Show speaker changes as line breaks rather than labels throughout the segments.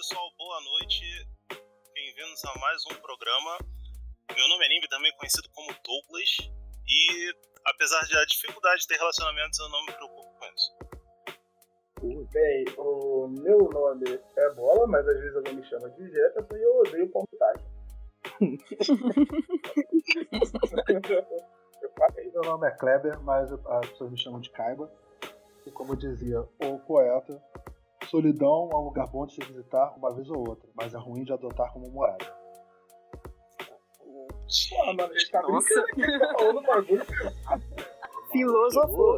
pessoal, boa noite. Bem-vindos a mais um programa. Meu nome é Nimbi, também conhecido como Douglas. E apesar da dificuldade de ter relacionamentos, eu não me preocupo com isso.
Bem, o meu nome é Bola, mas às vezes alguém me chama de Jefferson e eu odeio palmitagem. eu falei.
Meu nome é Kleber, mas as pessoas me chamam de Kaiba. E como dizia o poeta, solidão é um lugar bom de se visitar uma vez ou outra, mas é ruim de adotar como morada.
Pô, mano, ele tá brincando aqui, tá falando bagulho.
Filosofou.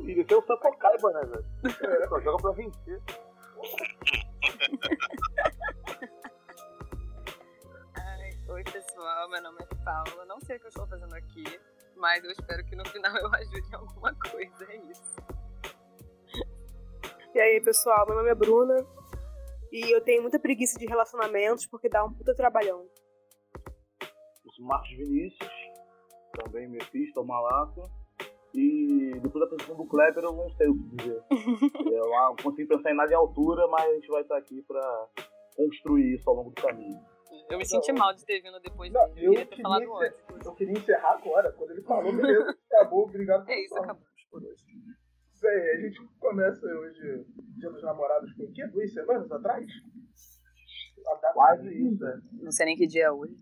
E tem o Sapocaiba, né, velho? Só joga pra vencer.
Ai, oi, pessoal. Meu nome é Paula. Não sei o que eu estou fazendo aqui, mas eu espero que no final eu ajude em alguma coisa. É isso.
E aí, pessoal, meu nome é Bruna. E eu tenho muita preguiça de relacionamentos porque dá um puta trabalhão.
Os Marcos Vinícius, também Mephisto, Malaco. E depois da apresentação do Kleber, eu não sei o que dizer. eu não consigo pensar em nada em altura, mas a gente vai estar aqui pra construir isso ao longo do caminho.
Eu me senti mal de ter vindo depois
Não,
dele.
eu
queria ter
queria,
falado antes.
eu queria encerrar agora. Quando ele falou, beleza, acabou, obrigado por
É isso,
falar.
acabou por hoje.
Bem, a gente começa hoje, Dia dos Namorados, com o quê? Duas semanas atrás? A data
Quase
linda.
Não sei nem que dia é hoje.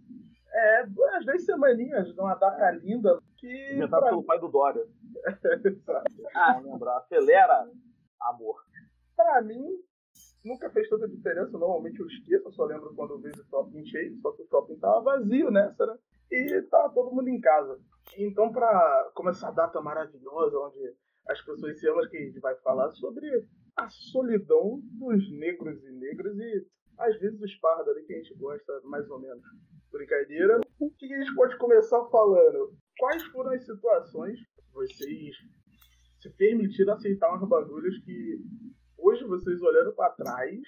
É, umas duas semaninhas, uma data linda que.
Inventado
pra-
pelo pai do Dória.
Ah.
Lembrar. Acelera, amor.
Pra mim, nunca fez tanta diferença. Normalmente eu esqueço, eu só lembro quando eu vejo o shopping cheio, só que o shopping tava vazio nessa, né? E tava todo mundo em casa. Então, pra como essa data maravilhosa, onde as pessoas se amam, que a gente vai falar sobre a solidão dos negros e negras e às vezes os pardos ali que a gente gosta, mais ou menos. Brincadeira. O que a gente pode começar falando? Quais foram as situações que vocês se permitiram aceitar uns bagulhos que hoje vocês olhando pra trás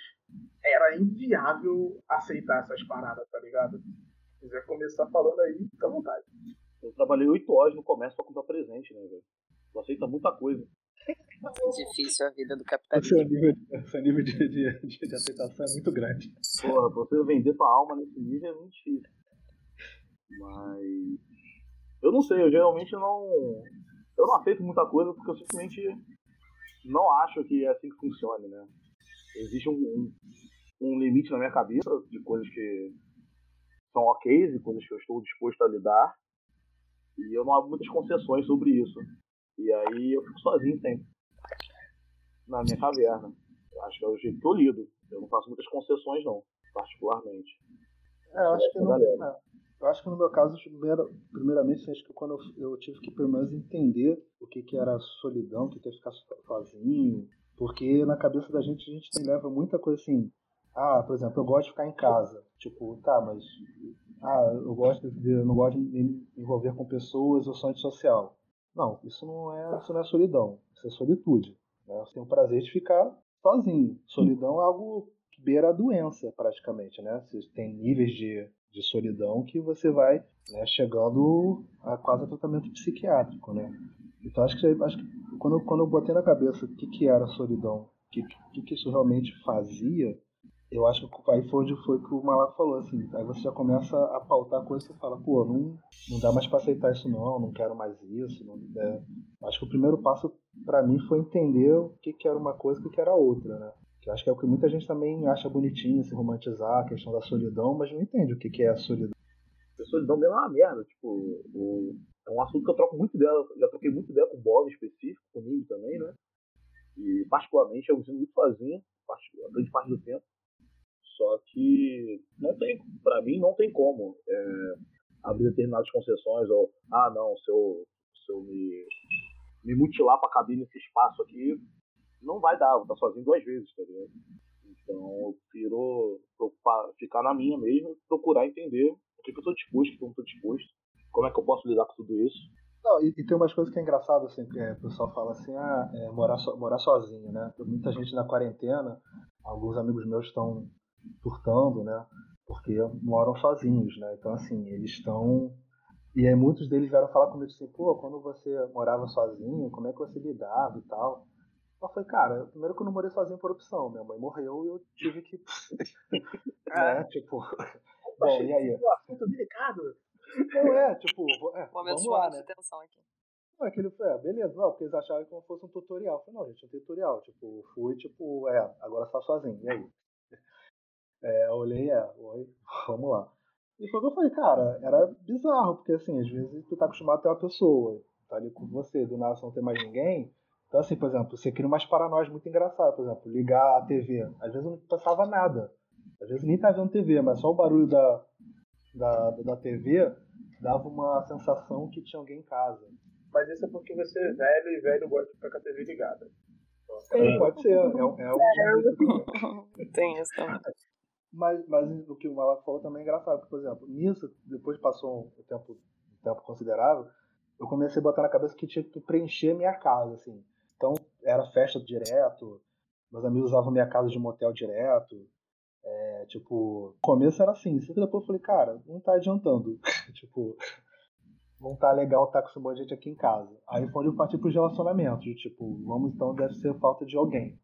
era inviável aceitar essas paradas, tá ligado? Se quiser começar falando aí, fica à vontade.
Eu trabalhei oito horas no comércio pra comprar presente, né, velho? Tu aceita muita coisa.
Difícil a vida do capitalismo.
seu nível, o seu nível de, de, de, de aceitação é muito grande.
Porra, pra você vender tua alma nesse nível é muito difícil. Mas. Eu não sei, eu geralmente não. Eu não aceito muita coisa porque eu simplesmente não acho que é assim que funcione, né? Existe um, um, um limite na minha cabeça de coisas que são ok e coisas que eu estou disposto a lidar. E eu não abro muitas concessões sobre isso. E aí eu fico sozinho sempre. Na minha caverna. Eu acho que é o jeito que eu lido. Eu não faço muitas concessões não, particularmente.
É, eu acho que no,
Galera.
é, eu acho que no meu caso, primeiramente, acho que quando eu, tive que pelo menos entender o que, que era solidão, o que, que é ficar so- sozinho, porque na cabeça da gente a gente leva muita coisa assim. Ah, por exemplo, eu gosto de ficar em casa. Tipo, tá, mas ah, eu gosto de, eu não gosto de me envolver com pessoas, eu sou antissocial. Não, isso não é, isso não é solidão, isso é solitude. Né? Você tem o prazer de ficar sozinho. Solidão é algo que beira a doença, praticamente, né? Você tem níveis de, de solidão que você vai né, chegando a quase a tratamento psiquiátrico, né? Então acho que, acho que quando, quando eu botei na cabeça o que, que era solidão, o que, que, que isso realmente fazia, eu acho que aí foi onde foi que o Malaco falou, assim, aí você já começa a pautar coisas você fala, pô, não, não dá mais pra aceitar isso não, não quero mais isso. Não, é. Acho que o primeiro passo pra mim foi entender o que, que era uma coisa e o que, que era outra, né? Que acho que é o que muita gente também acha bonitinho, se romantizar, a questão da solidão, mas não entende o que, que é a solidão.
A solidão mesmo é uma merda. Tipo, o- é um assunto que eu troco muito ideia. Já troquei muito ideia com bola em específico, comigo também, né? E particularmente eu me sinto muito sozinho, a grande parte do tempo. Só que não tem, pra mim não tem como é, abrir determinadas concessões ou, ah não, se eu, se eu me, me mutilar pra caber nesse espaço aqui, não vai dar, vou estar sozinho duas vezes, tá ligado? Então eu prefiro ficar na minha mesmo, procurar entender o que, que eu tô disposto, o que eu não tô disposto, como é que eu posso lidar com tudo isso.
Não, e, e tem umas coisas que é engraçado, assim, que é, o pessoal fala assim, ah, é, morar, so- morar sozinho, né? Tem Muita gente na quarentena, alguns amigos meus estão surtando, né? Porque moram sozinhos, né? Então, assim, eles estão. E aí muitos deles vieram falar comigo assim, pô, quando você morava sozinho, como é que você lidava e tal? Eu falei, cara, primeiro que eu não morei sozinho por opção. Minha mãe morreu e eu tive que. né? Tipo. Bom, e aí?
Assunto delicado.
Não é, tipo, é,
Momento
vamos lá, né?
tensão aqui.
Não, aquele foi, é, beleza, não, porque eles acharam que fosse um tutorial. Eu falei, não, gente, é um tutorial. Tipo, fui, tipo, é, agora você tá sozinho, e aí? É, eu olhei, é, oi, vamos lá. E foi o que eu falei, cara, era bizarro, porque assim, às vezes tu tá acostumado a ter uma pessoa, tá ali com você, do nada você não tem mais ninguém. Então, assim, por exemplo, você cria umas paranoias muito engraçadas, por exemplo, ligar a TV. Às vezes não passava nada. Às vezes nem tá vendo TV, mas só o barulho da, da, da TV dava uma sensação que tinha alguém em casa.
Mas isso é porque você é velho e velho gosta de ficar com a TV ligada.
Sim, pode ser. É, um- é um
Tem isso também.
Mas, mas o que o Malaco falou também é engraçado, porque, por exemplo, nisso, depois passou um tempo, um tempo considerável, eu comecei a botar na cabeça que tinha que preencher minha casa, assim. Então, era festa direto, meus amigos usavam minha casa de motel direto. É, tipo, no começo era assim, que depois eu falei, cara, não tá adiantando. tipo, não tá legal estar com esse monte de gente aqui em casa. Aí foi onde eu parti pros relacionamentos, de tipo, vamos então, deve ser falta de alguém.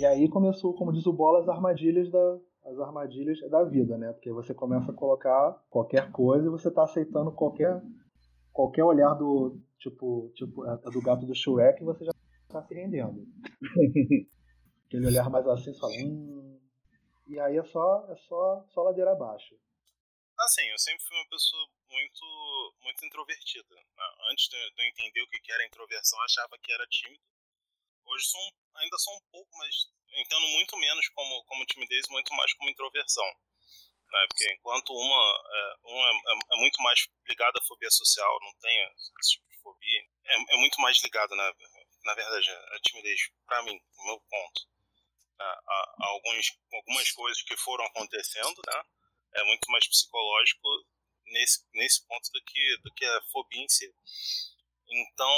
E aí começou, como diz o Bola, as armadilhas da, as armadilhas da vida, né? Porque você começa a colocar qualquer coisa e você tá aceitando qualquer qualquer olhar do tipo tipo é, do gato do Shrek e você já tá se rendendo. Aquele olhar mais assim, só hum, e aí é só é só só ladeira abaixo.
Assim, eu sempre fui uma pessoa muito, muito introvertida. né? Antes de eu entender o que que era introversão, eu achava que era tímido. Hoje sou um- ainda sou um pouco, mas entendo muito menos como, como timidez muito mais como introversão. Né? Porque enquanto uma, é, uma é, é muito mais ligada à fobia social, não tem esse tipo de fobia, é, é muito mais ligada, na, na verdade, a timidez, pra mim, no meu ponto. A, a- a alguns, algumas coisas que foram acontecendo, né? é muito mais psicológico nesse, nesse ponto do que, do que a fobia em si. Então,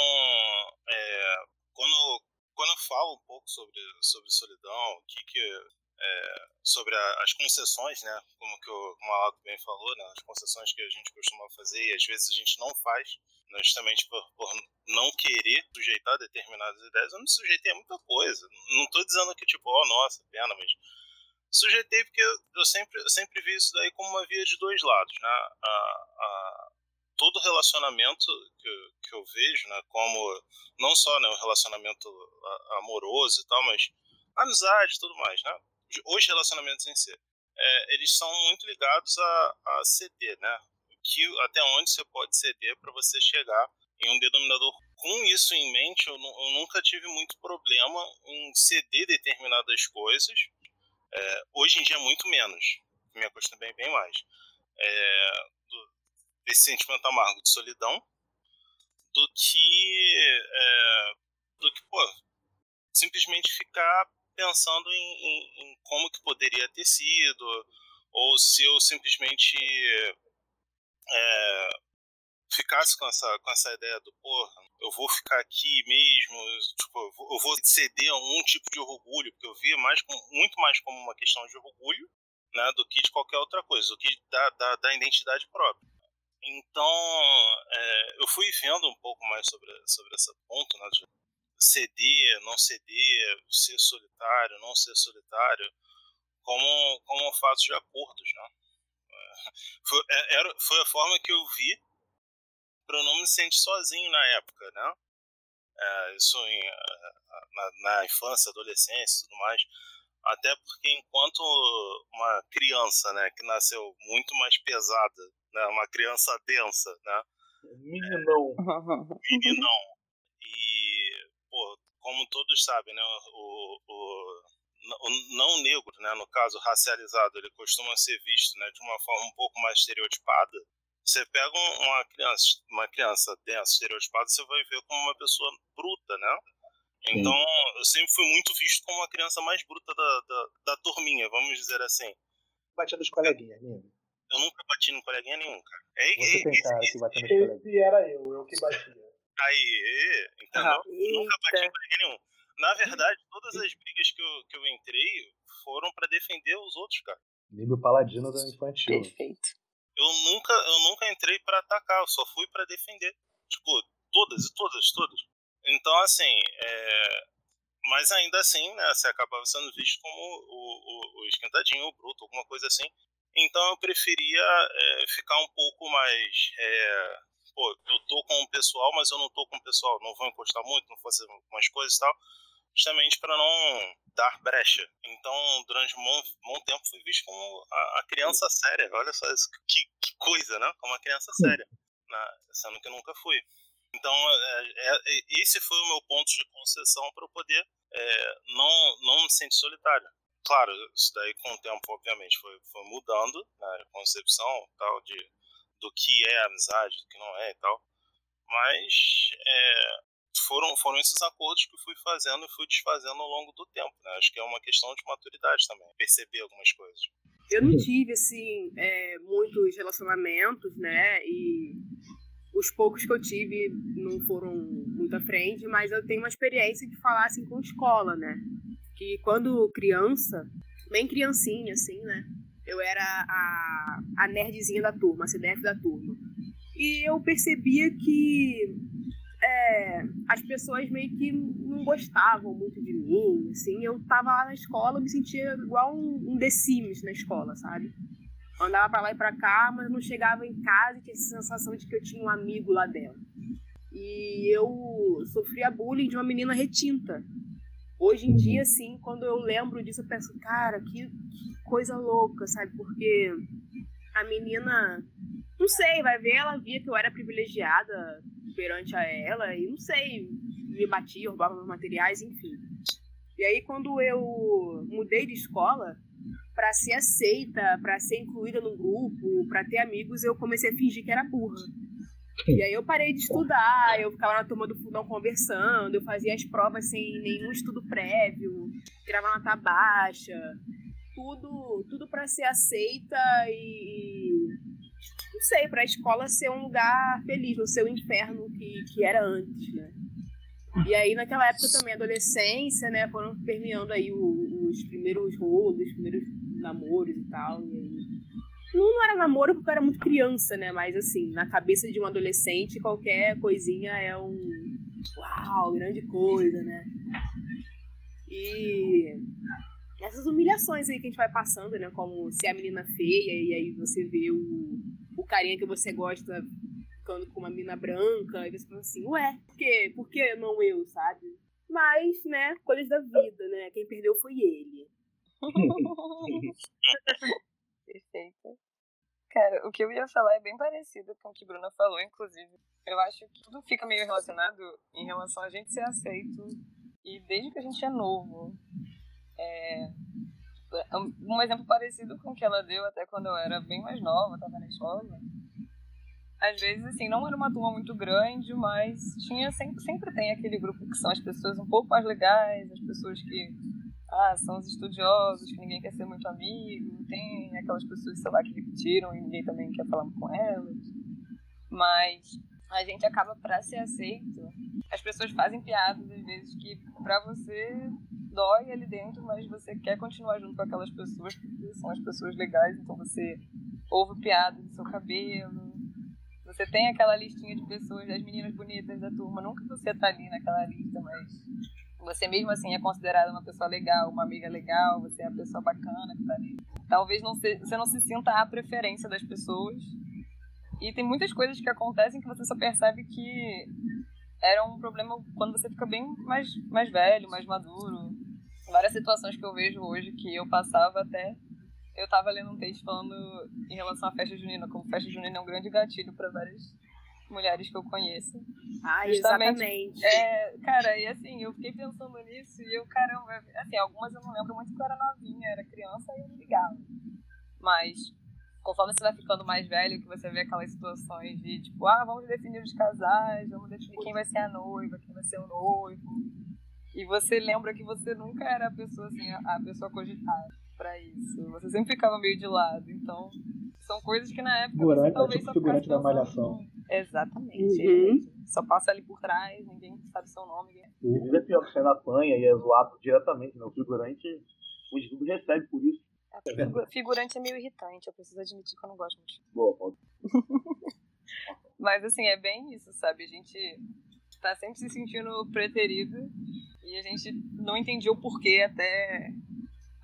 é, quando, quando eu falo um pouco sobre, sobre solidão, o que que, é, sobre a- as concessões, né, como que o Aldo bem falou, né, as concessões que a gente costuma fazer e às vezes a gente não faz, né, justamente por, por não querer sujeitar determinadas ideias, eu me sujeitei a muita coisa. Não estou dizendo que, tipo, oh, nossa, pena, mas sujeitei porque eu, eu sempre, eu sempre vi isso daí como uma via de dois lados, né? A, a, todo relacionamento que, eu- que eu vejo, né, como não só né, o relacionamento amoroso e tal, mas amizade e tudo mais, né? Os relacionamentos em si, é, eles são muito ligados a, a ceder, né? Que, até onde você pode ceder para você chegar em um denominador. Com isso em mente, eu, eu nunca tive muito problema em ceder determinadas coisas é, hoje em dia, muito menos. Me acostumei bem mais. É, do, desse sentimento amargo de solidão do que, é, do que pô, simplesmente ficar pensando em, em- em como que poderia ter sido, ou se eu simplesmente é, ficasse com essa, com essa ideia do, porra, eu vou ficar aqui mesmo, tipo, eu vou, ceder a um tipo de orgulho, porque eu via mais muito mais como uma questão de orgulho, né, do que de qualquer outra coisa, do que da, da, da identidade própria. Então, é, eu fui vendo um pouco mais sobre, sobre esse ponto, né, de ceder, não ceder, ser solitário, não ser solitário, como, como fatos de acordos, né. É, Foi, é, era, foi a forma que eu vi para eu não me sentir sozinho na época, né? É, isso em, eh, na, na infância, adolescência e tudo mais. Até porque enquanto uma criança, né, que nasceu muito mais pesada, né, uma criança densa, né,
Meninão.
meninão, e, pô, como todos sabem, né, o, o, o não negro, né, no caso racializado, ele costuma ser visto, né, de uma forma um pouco mais estereotipada. Você pega um- uma criança, uma criança densa, estereotipada, você vai ver como uma pessoa bruta, né? Então, eu sempre fui muito visto como a criança mais bruta da, da, da turminha, vamos dizer assim.
Batia dos coleguinhas, amigo.
Eu nunca bati no coleguinha nenhum, cara. É,
Você
é,
tem cara que batia nos coleguinhas.
Esse era eu, eu que batia.
aí, entendeu? Nunca bati em coleguinha nenhum. Na verdade, todas as brigas que eu, que eu entrei foram pra defender os outros, cara.
Nível paladino da infantil.
Perfeito.
Eu nunca, eu nunca entrei pra atacar, eu só fui pra defender. Tipo, todas e todas, todas. Então, assim, é... Mas ainda assim, né, você acabava sendo visto como o, o, o esquentadinho, o bruto, alguma coisa assim. Então eu preferia é, ficar um pouco mais. É, pô, eu tô com o pessoal, mas eu não tô com o pessoal, não vou encostar muito, não vou fazer umas coisas e tal, justamente para não dar brecha. Então, durante um bom, bom tempo, fui visto como a, a, criança séria. Olha só isso, que, que coisa, né? Como uma criança séria, né? sendo que nunca fui. Então, é, esse foi o meu ponto de concessão para eu poder não, não me sentir solitário. Claro, isso daí com o tempo, obviamente, foi, foi mudando né, a concepção tal de, do que é amizade, do que não é e tal. Mas é, foram, foram esses acordos que fui fazendo e fui desfazendo ao longo do tempo. Né? Acho que é uma questão de maturidade também, perceber algumas coisas.
Eu não tive, assim, é, muitos relacionamentos, né? E os poucos que eu tive não foram muito à frente, mas eu tenho uma experiência de falar, assim, com escola, né? Que quando criança, bem criancinha, assim, né? Eu era a, a nerdzinha da turma, a CDF da turma. E eu percebia que é, as pessoas meio que não gostavam muito de mim, assim, eu tava lá na escola, me sentia igual um, um The Sims na escola, sabe? Andava pra lá e pra cá, mas não chegava em casa e tinha essa sensação de que eu tinha um amigo lá dentro. E eu sofria bullying de uma menina retinta. Hoje em dia, assim, quando eu lembro disso, eu penso, cara, que, que coisa louca, sabe? Porque a menina, não sei, vai ver, ela via que eu era privilegiada perante a ela e não sei, me batia, roubava meus materiais, enfim. E aí quando eu mudei de escola, para ser aceita, para ser incluída no grupo, para ter amigos, eu comecei a fingir que era burra. E aí eu parei de estudar, eu ficava na turma do fundão conversando, eu fazia as provas sem nenhum estudo prévio, tirava nota baixa, tudo, tudo para ser aceita e não sei, para a escola ser um lugar feliz, não ser o inferno que, que era antes, né? E aí, naquela época também, adolescência, né, foram permeando aí os primeiros rolos, os primeiros namoros e tal, e aí... Não, não era namoro porque eu era muito criança, né, mas assim, na cabeça de um adolescente, qualquer coisinha é um... Uau, grande coisa, né? E essas humilhações aí que a gente vai passando, né? Como ser a menina feia, e aí você vê o, o carinha que você gosta ficando com uma mina branca, e você fala assim, ué, por quê? Por que não eu, sabe? Mas, né, coisas da vida, né? Quem perdeu foi ele.
Perfeito. Cara, o que eu ia falar é bem parecido com o que Bruna falou, inclusive. Eu acho que tudo fica meio relacionado em relação a gente ser aceito. E desde que a gente é novo. É, um exemplo parecido com o que ela deu até quando eu era bem mais nova, estava na escola. Às vezes, assim, não era uma turma muito grande, mas tinha sempre, sempre tem aquele grupo que são as pessoas um pouco mais legais, as pessoas que ah, são os estudiosos, que ninguém quer ser muito amigo, tem aquelas pessoas, sei lá, que repetiram e ninguém também quer falar com elas. Mas a gente acaba para ser aceito. As pessoas fazem piadas às vezes que para você dói ali dentro, mas você quer continuar junto com aquelas pessoas porque são as pessoas legais, então você ouve piada do seu cabelo. Você tem aquela listinha de pessoas, das meninas bonitas da turma, nunca você tá ali naquela lista, mas você mesmo assim é considerada uma pessoa legal, uma amiga legal, você é a pessoa bacana que tá ali. Talvez não se, você não se sinta a preferência das pessoas. E tem muitas coisas que acontecem que você só percebe que era um problema quando você fica bem mais, mais velho, mais maduro várias situações que eu vejo hoje que eu passava até. Eu tava lendo um texto falando em relação à festa junina, como festa junina é um grande gatilho para várias mulheres que eu conheço.
Ah, exatamente.
É, cara, e assim, eu fiquei pensando nisso e eu, caramba, assim, algumas eu não lembro muito porque eu era novinha, era criança e eu não ligava. Mas conforme você vai ficando mais velho, que você vê aquelas situações de tipo, ah, vamos definir os casais, vamos definir quem vai ser a noiva, quem vai ser o noivo. E você lembra que você nunca era a pessoa assim, a pessoa cogitada para isso. Você sempre ficava meio de lado. Então, são coisas que na época
figurante,
você talvez
é tipo figurante da malhação.
Exatamente.
Uhum.
Só passa ali por trás, ninguém sabe seu nome.
Inclusive é pior que você apanha e é zoado diretamente, né? O figurante, o indivíduo recebe por isso.
É, figurante é meio irritante, eu preciso admitir que eu não gosto muito.
Boa, pode.
Mas assim, é bem isso, sabe? A gente tá sempre se sentindo preterido E a gente não entendia o porquê até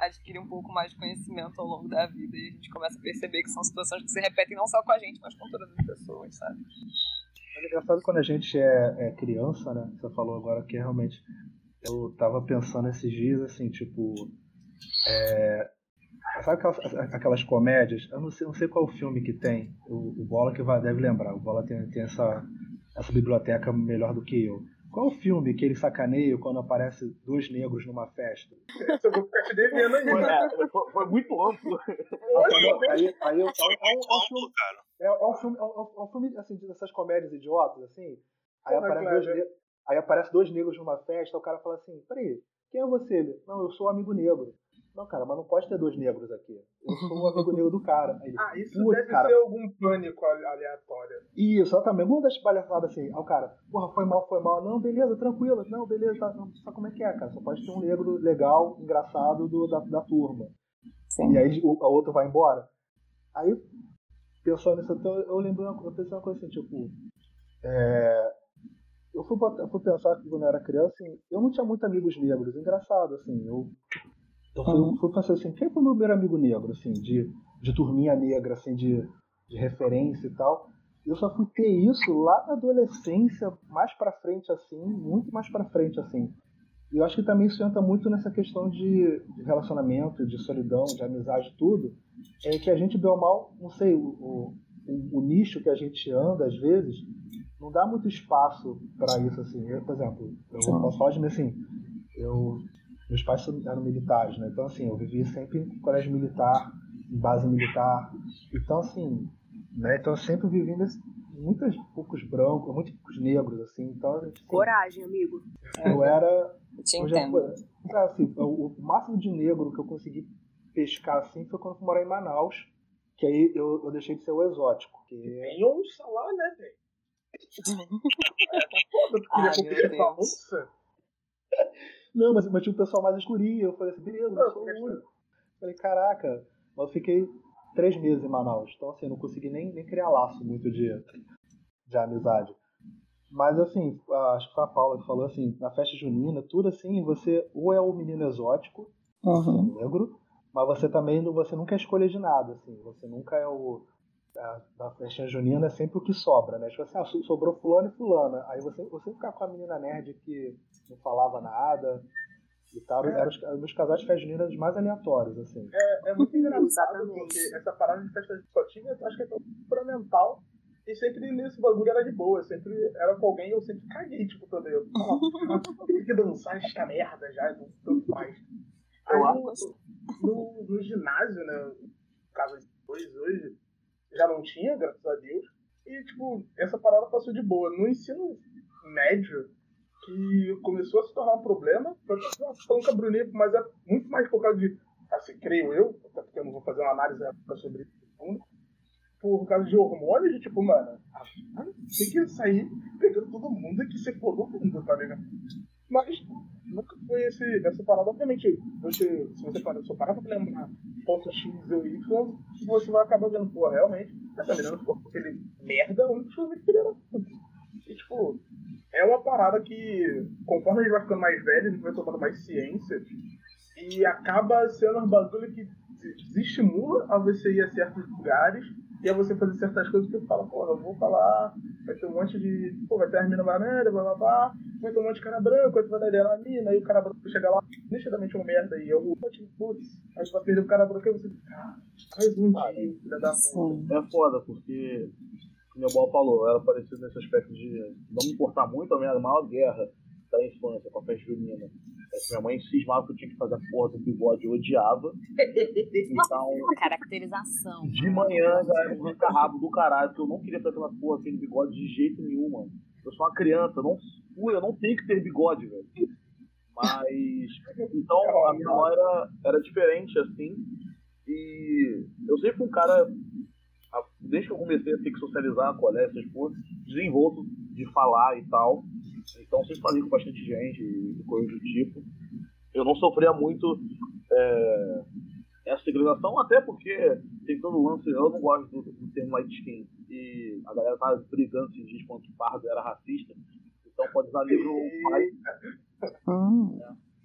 adquirir um pouco mais de conhecimento ao longo da vida e a gente começa a perceber que são situações que se repetem não só com a gente, mas com todas as pessoas, sabe?
É engraçado quando a gente é, é criança, né? Você falou agora que realmente eu tava pensando esses dias assim, tipo. É, sabe aquelas, aquelas, comédias? Eu não sei, não sei qual filme que tem. O, o Bola que vai, deve lembrar. O Bola tem, tem essa, essa biblioteca melhor do que eu. Qual o filme que ele sacaneia quando aparece dois negros numa festa?
Eu vou ficar te devendo aí.
É, foi, foi, muito amplo.
aí, aí eu,
Foi
é, um,
muito
é um
amplo,
filme,
cara.
é, é um filme, é um, é um filme assim, dessas comédias idiotas, assim. Aí
Porra,
aparece, dois, aí aparece dois negros numa festa, o cara fala assim, peraí, quem é você? Ele, não, eu sou o amigo negro. Não, cara, mas não pode ter dois negros aqui. Eu sou o amigo negro do cara. Aí ele,
Ah, isso deve
cara.
ser algum pânico ale- aleatório.
Isso, exatamente. Uma das palhaçadas assim. Aí o cara, porra, foi mal, foi mal. Não, beleza, tranquilo. Não, beleza, tá. Não, sabe como é que é, cara? Só pode ter um negro legal, engraçado do, da, da turma.
Sim.
E aí o, a outra vai embora. Aí, pensando nisso, então, eu lembrei uma, eu pensei uma coisa assim, tipo. É, eu fui, botar- fui pensar que quando eu era criança, assim, eu não tinha muitos amigos negros. Engraçado, assim. Eu, eu fui, fui pensar assim, quem foi o meu primeiro amigo negro, assim, de, de turminha negra, assim, de, de referência e tal. Eu só fui ter isso lá na adolescência, mais pra frente, assim, muito mais pra frente, assim. E eu acho que também isso entra muito nessa questão de, de relacionamento, de solidão, de amizade, tudo. É que a gente, bem ou mal, não sei, o, o, o- nicho que a gente anda, às vezes, não dá muito espaço pra isso, assim. Eu, por exemplo, eu
Sim.
posso falar de mim assim, eu, meus pais eram militares, né? Então, assim, eu vivi sempre em colégio militar, em base militar. Então, assim, né? Então, eu sempre vivi nesse, muitos poucos brancos, muitos poucos negros, assim. Então, a gente, assim,
Coragem, amigo.
eu era
Eu te
eu já
entendo.
cara, assim, o, o máximo de negro que eu consegui pescar assim foi quando eu fui morar em Manaus. Que aí eu, eu deixei de ser o exótico. Que
Tem onça lá, né, velho? Foda, tu queria
Ai,
competir
meu
com a
Deus.
onça?
Não, mas, mas tinha um pessoal mais escurinho. Eu falei assim, beleza,
Não,
eu sou o único. Falei, caraca. Mas eu fiquei três meses em Manaus. Então, assim, eu não consegui nem, nem criar laço muito de, de amizade. Mas, assim, a- acho que foi a Paula que falou assim, na festa junina, tudo assim, você ou é o menino exótico,
Uhum.
negro, mas você também não- você nunca é escolha de nada, assim, você nunca é o a, da festinha junina é sempre o que sobra, né? Tipo assim, ah, so- sobrou fulano e fulana. Aí você, você ficar com a menina nerd que não falava nada e tal,
É.
eram os, os meus casais de festa junina os mais aleatórios, assim.
É, é muito engraçado
Exatamente.
porque essa parada de festa de só tinha, eu acho que é tão fundamental. E sempre nesse bagulho era de boa, sempre era com alguém, eu sempre caguei, tipo, todo eu. Tem que dançar esta merda já, então tanto faz. Aí no, no, no ginásio, né, no caso de dois hoje, já não tinha, graças a Deus. E, tipo, essa parada passou de boa. No ensino médio, que começou a se tornar um problema, foi falando com a Bruninha, mas é muito mais por causa de, assim, creio eu, até porque eu não vou fazer uma análise sobre isso, por causa de hormônios, de tipo, mano, tem que sair pegando todo mundo que você for todo mundo, tá ligado? Mas nunca foi esse, essa parada, obviamente, você, se você parar, só parar pra lembrar ponto X ou Y, você vai acabar vendo, pô, realmente, essa menina ficou com aquele merda, única coisa que queria era. E, tipo, é uma parada que, conforme a gente vai ficando mais velho, a gente vai tomando mais ciência, e acaba sendo um bagulho que desestimula a você ir a certos lugares e a você fazer certas coisas que você fala, porra, eu vou falar, vai ter um monte de. Pô, vai ter as minas maneira, blá blá blá, vai ter um monte de cara branco, aí tu vai dar ideia na mina, aí o cara branco chega lá, nitidamente uma merda, e eu vou, tipo, putz, aí tu vai perder o cara branco e você, ah, mais um dia, filha da puta.
Sim.
É foda, porque, o Bal falou, era parecido nesse aspecto de não me importar muito, a minha maior guerra da infância com a festa junina. Minha mãe cismava que eu tinha que fazer a porra do bigode, eu odiava. Então,
Caracterização.
de manhã já era um arranca-rabo do caralho, porque eu não queria fazer aquela porra, aquele bigode de jeito nenhum, mano. Eu sou uma criança, eu não, eu não tenho que ter bigode, velho. Mas, então, a minha mãe era, era diferente, assim. E eu sempre fui um cara, desde que eu comecei a ter que socializar, colégio, essas porras, desenvolto de falar e tal. Então, sempre falei com bastante gente e coisas do tipo. Eu não sofria muito é, essa segregação, até porque tem todo o lance, eu não gosto do, do termo light skin, e a galera tava brigando esses dias quanto o Pardo era racista, então pode usar livro mais.
Hum.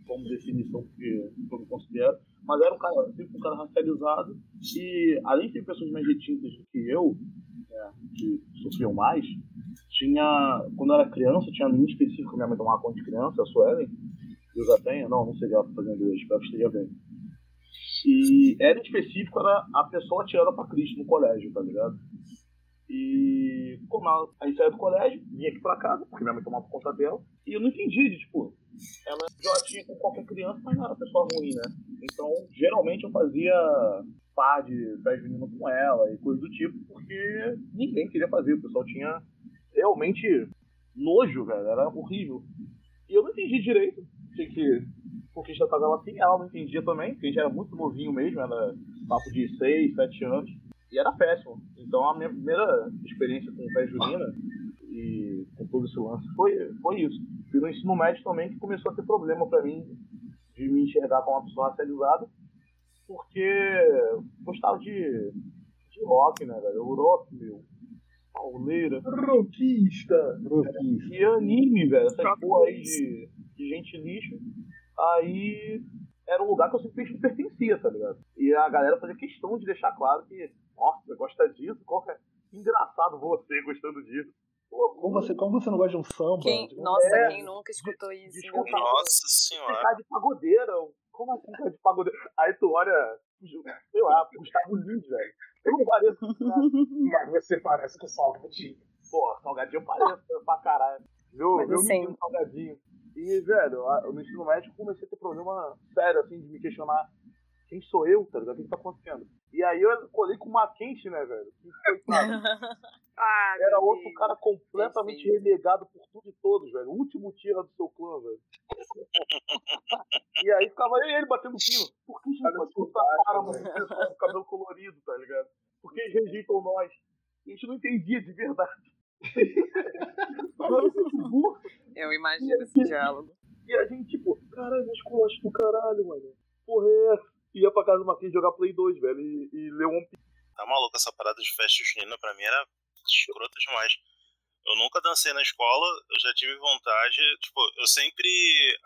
como definição que eu me considero, mas era um cara, sempre um cara racializado e além de ter pessoas mais retintas do que eu, né, que sofriam mais, tinha, quando eu era criança, tinha menina específica, minha mãe tomava conta de criança, a Suelen, Deus a tenha, não, não sei o que ela tá fazendo hoje, espero que esteja bem. E era específico, era a pessoa tirada pra Cristo no colégio, tá ligado? E como ela, aí saía do colégio, vinha aqui pra casa, porque minha mãe tomava conta dela, e eu não entendi, tipo, ela já tinha com qualquer criança, mas não era pessoa ruim, né? Então, geralmente eu fazia par de festa junina com ela e coisa do tipo, porque ninguém queria fazer, o pessoal tinha realmente nojo, velho, era horrível. E eu não entendi direito, tinha que porque já tava ela assim, ela não entendia também, porque a gente era muito novinho mesmo, era papo de 6, 7 anos, e era péssimo. Então a minha primeira experiência com festa junina e com todo esse lance foi, foi isso. E no ensino médio também que começou a ter problema para mim de me enxergar como uma pessoa racializada, porque gostava de, de rock, né, velho? Rock, meu. Pauleira.
Rockista.
Roquista.
E anime, velho. Essas porra aí de, de gente lixo. Aí era um lugar que eu simplesmente pertencia, tá ligado? E a galera fazia questão de deixar claro que, nossa, você gosta disso? Qual que é? Engraçado você gostando disso.
Como você, como você não gosta de um samba?
Quem,
um-
nossa,
É.
quem nunca escutou isso?
Desculpa.
Deus?
Nossa
Você
senhora.
tá de pagodeira. Como assim cara de pagodeira? Aí tu olha, sei lá, Gustavo Lins, velho. Eu não pareço.
Mas você parece com salgadinho.
Pô, salgadinho parece pra caralho. Meu,
Mas
meu
assim-
menino salgadinho. E, velho, no ensino médio eu comecei a ter problema sério, assim, de me questionar quem sou eu, tá ligado? O que tá acontecendo? E aí eu colei com uma quente, né, velho? Que.
Ah,
Era outro
Deus.
cara completamente
Perfeito.
renegado por tudo e todos, velho. O último tira do seu clã, velho. e aí ficava eu e ele batendo pino. Por que a gente
velho.
mano? Cabelo colorido, tá ligado? Por que eles rejeitam nós? E a gente não entendia de verdade.
Eu imagino esse diálogo.
E a gente, tipo, caralho, mas colaste do caralho, mano. Porra, é essa? Ia pra casa do Marquinhos jogar Play 2, velho, e, e ler um
Tá maluco, essa parada de festa junina pra mim era escrota demais. Eu nunca dancei na escola, eu já tive vontade, tipo, eu sempre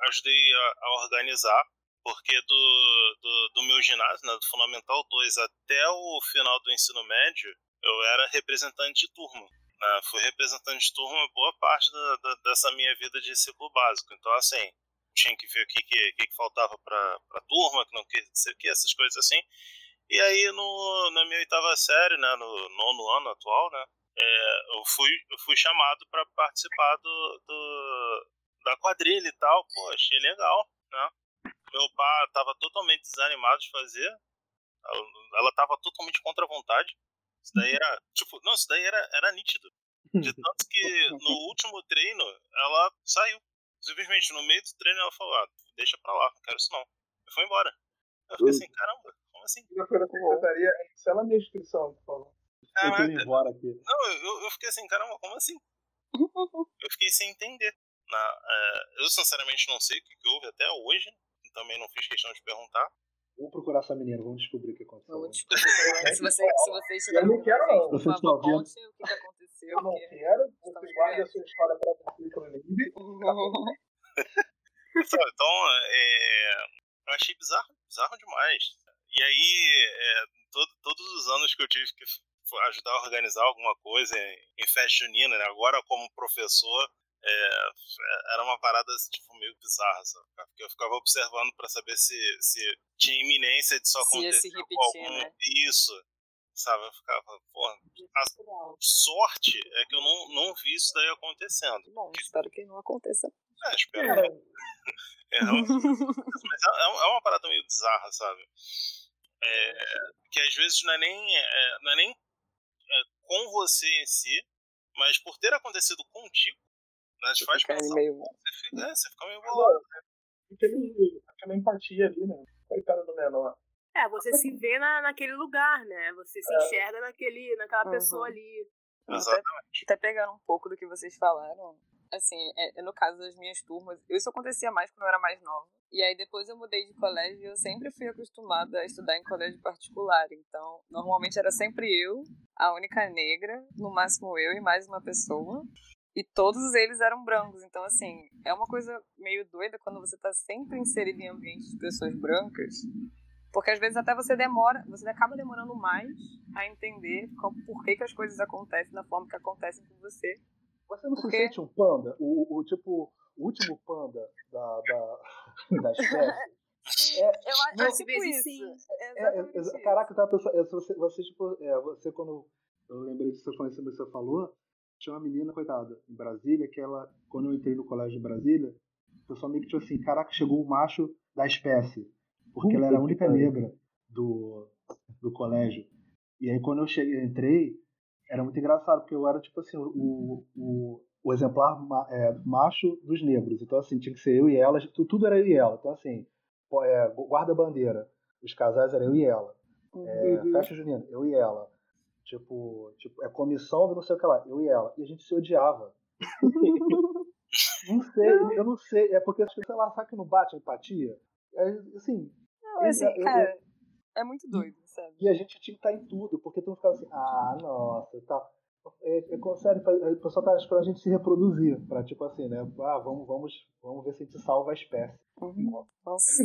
ajudei a, a organizar, porque do, do, do meu ginásio, né, do Fundamental 2 até o final do ensino médio, eu era representante de turma. Né? Fui representante de turma boa parte da, da- dessa minha vida de ciclo básico. Então, assim, tinha que ver o que, que, que faltava pra, pra turma, que não que, que, essas coisas assim. E aí, no, na minha oitava série, né, no nono ano atual, né, é, eu, fui, eu fui chamado para participar do, do- da quadrilha e tal. Pô, achei legal, né. Meu pai tava totalmente desanimado de fazer. Ela, ela tava totalmente contra a vontade. Isso daí era, tipo, não, isso daí era, era nítido. De tanto que no último treino, ela saiu. Simplesmente no meio do treino ela falou, ah, deixa pra lá, não quero isso não. E foi embora. Eu fiquei assim, caramba, como assim?
Já foi na secretaria, cancela a minha inscrição, por favor.
Eu
Caraca,
tô indo embora aqui.
Não, eu, eu fiquei assim, caramba, como assim? Eu fiquei sem entender. Na, é, eu sinceramente não sei o que, que houve até hoje. Também não fiz questão de perguntar.
Vamos procurar essa menina, vamos descobrir o que aconteceu.
Vamos descobrir. Se você, se você estiver
Eu não
ouvindo
quero, não.
Vocês estão ouvindo?
conte o que, que aconteceu.
Eu não quero, você
Estamos
guarda a sua história para o público no MIB.
Sabe, Então, é, eu achei bizarro, bizarro demais. E aí, é, todo- todos os anos que eu tive que ajudar a organizar alguma coisa em, em festa junina, né, agora como professor, é, era uma parada tipo, meio bizarra, sabe? Porque eu ficava observando para saber se, se tinha iminência de só acontecer
se repetir,
algum...
né?
Isso, sabe? Eu ficava, porra, a sorte é que eu não, não vi isso daí acontecendo.
Bom, espero que não aconteça.
É, espero. É, não- mas é, é uma- é uma parada meio bizarra, sabe? É, que às vezes não é nem, é, não é nem é, com você em si, mas por ter acontecido contigo, né, te faz pensar.
meio...
Você fica, é, você fica meio bolado.
Aquele- Aquela empatia ali, né? Coitada do menor.
É, você se vê na, naquele lugar, né? Você se
É.
enxerga naquele, naquela
Uhum.
pessoa ali.
Até,
Exatamente.
até pegando um pouco do que vocês falaram, assim, é, é no caso das minhas turmas, isso acontecia mais quando eu era mais nova. E aí depois eu mudei de colégio e eu sempre fui acostumada a estudar em colégio particular. Então, normalmente era sempre eu, a única negra, no máximo eu e mais uma pessoa. E todos eles eram brancos. Então, assim, é uma coisa meio doida quando você tá sempre inserido em ambientes de pessoas brancas. Porque às vezes até você demora, você acaba demorando mais a entender como, por que, que as coisas acontecem da forma que acontecem com você.
Você não
Porque-
se sente um panda? O, o tipo, o último panda da, da, da espécie. É,
Eu acho
Não,
tipo
vezes sim.
É
é, é, caraca, eu tava pensando, é, você, você, tipo, é, você quando. Eu lembrei disso quando você falou. Tinha uma menina, coitada, em Brasília, que ela, quando eu entrei no colégio de Brasília, o pessoal meio que tinha assim: caraca, chegou o macho da espécie. Porque ela era a única negra do, do colégio. E aí, quando eu cheguei, entrei, era muito engraçado, porque eu era, tipo assim, o, o, o exemplar é, macho dos negros. Então, assim, tinha que ser eu e ela, tu- tudo era eu e ela. Então, assim, é, guarda-bandeira, os casais eram eu e ela. É. Festa junina, eu e ela. Tipo, tipo, é comissão do não sei o que lá, eu e ela. E a gente se odiava. não sei, eu não sei. É porque, sei lá, sabe que não bate a empatia? É, assim,
Não, assim,
eu- eu-
cara, é muito doido, sabe?
e a gente tinha que estar em tudo, porque tu não ficava assim, ah, nossa, tal. É, é, como sério, o pessoal tá esperando a gente se reproduzir, pra tipo assim, né? Ah, vamos, vamos, vamos ver se a gente salva a espécie.
Uhum.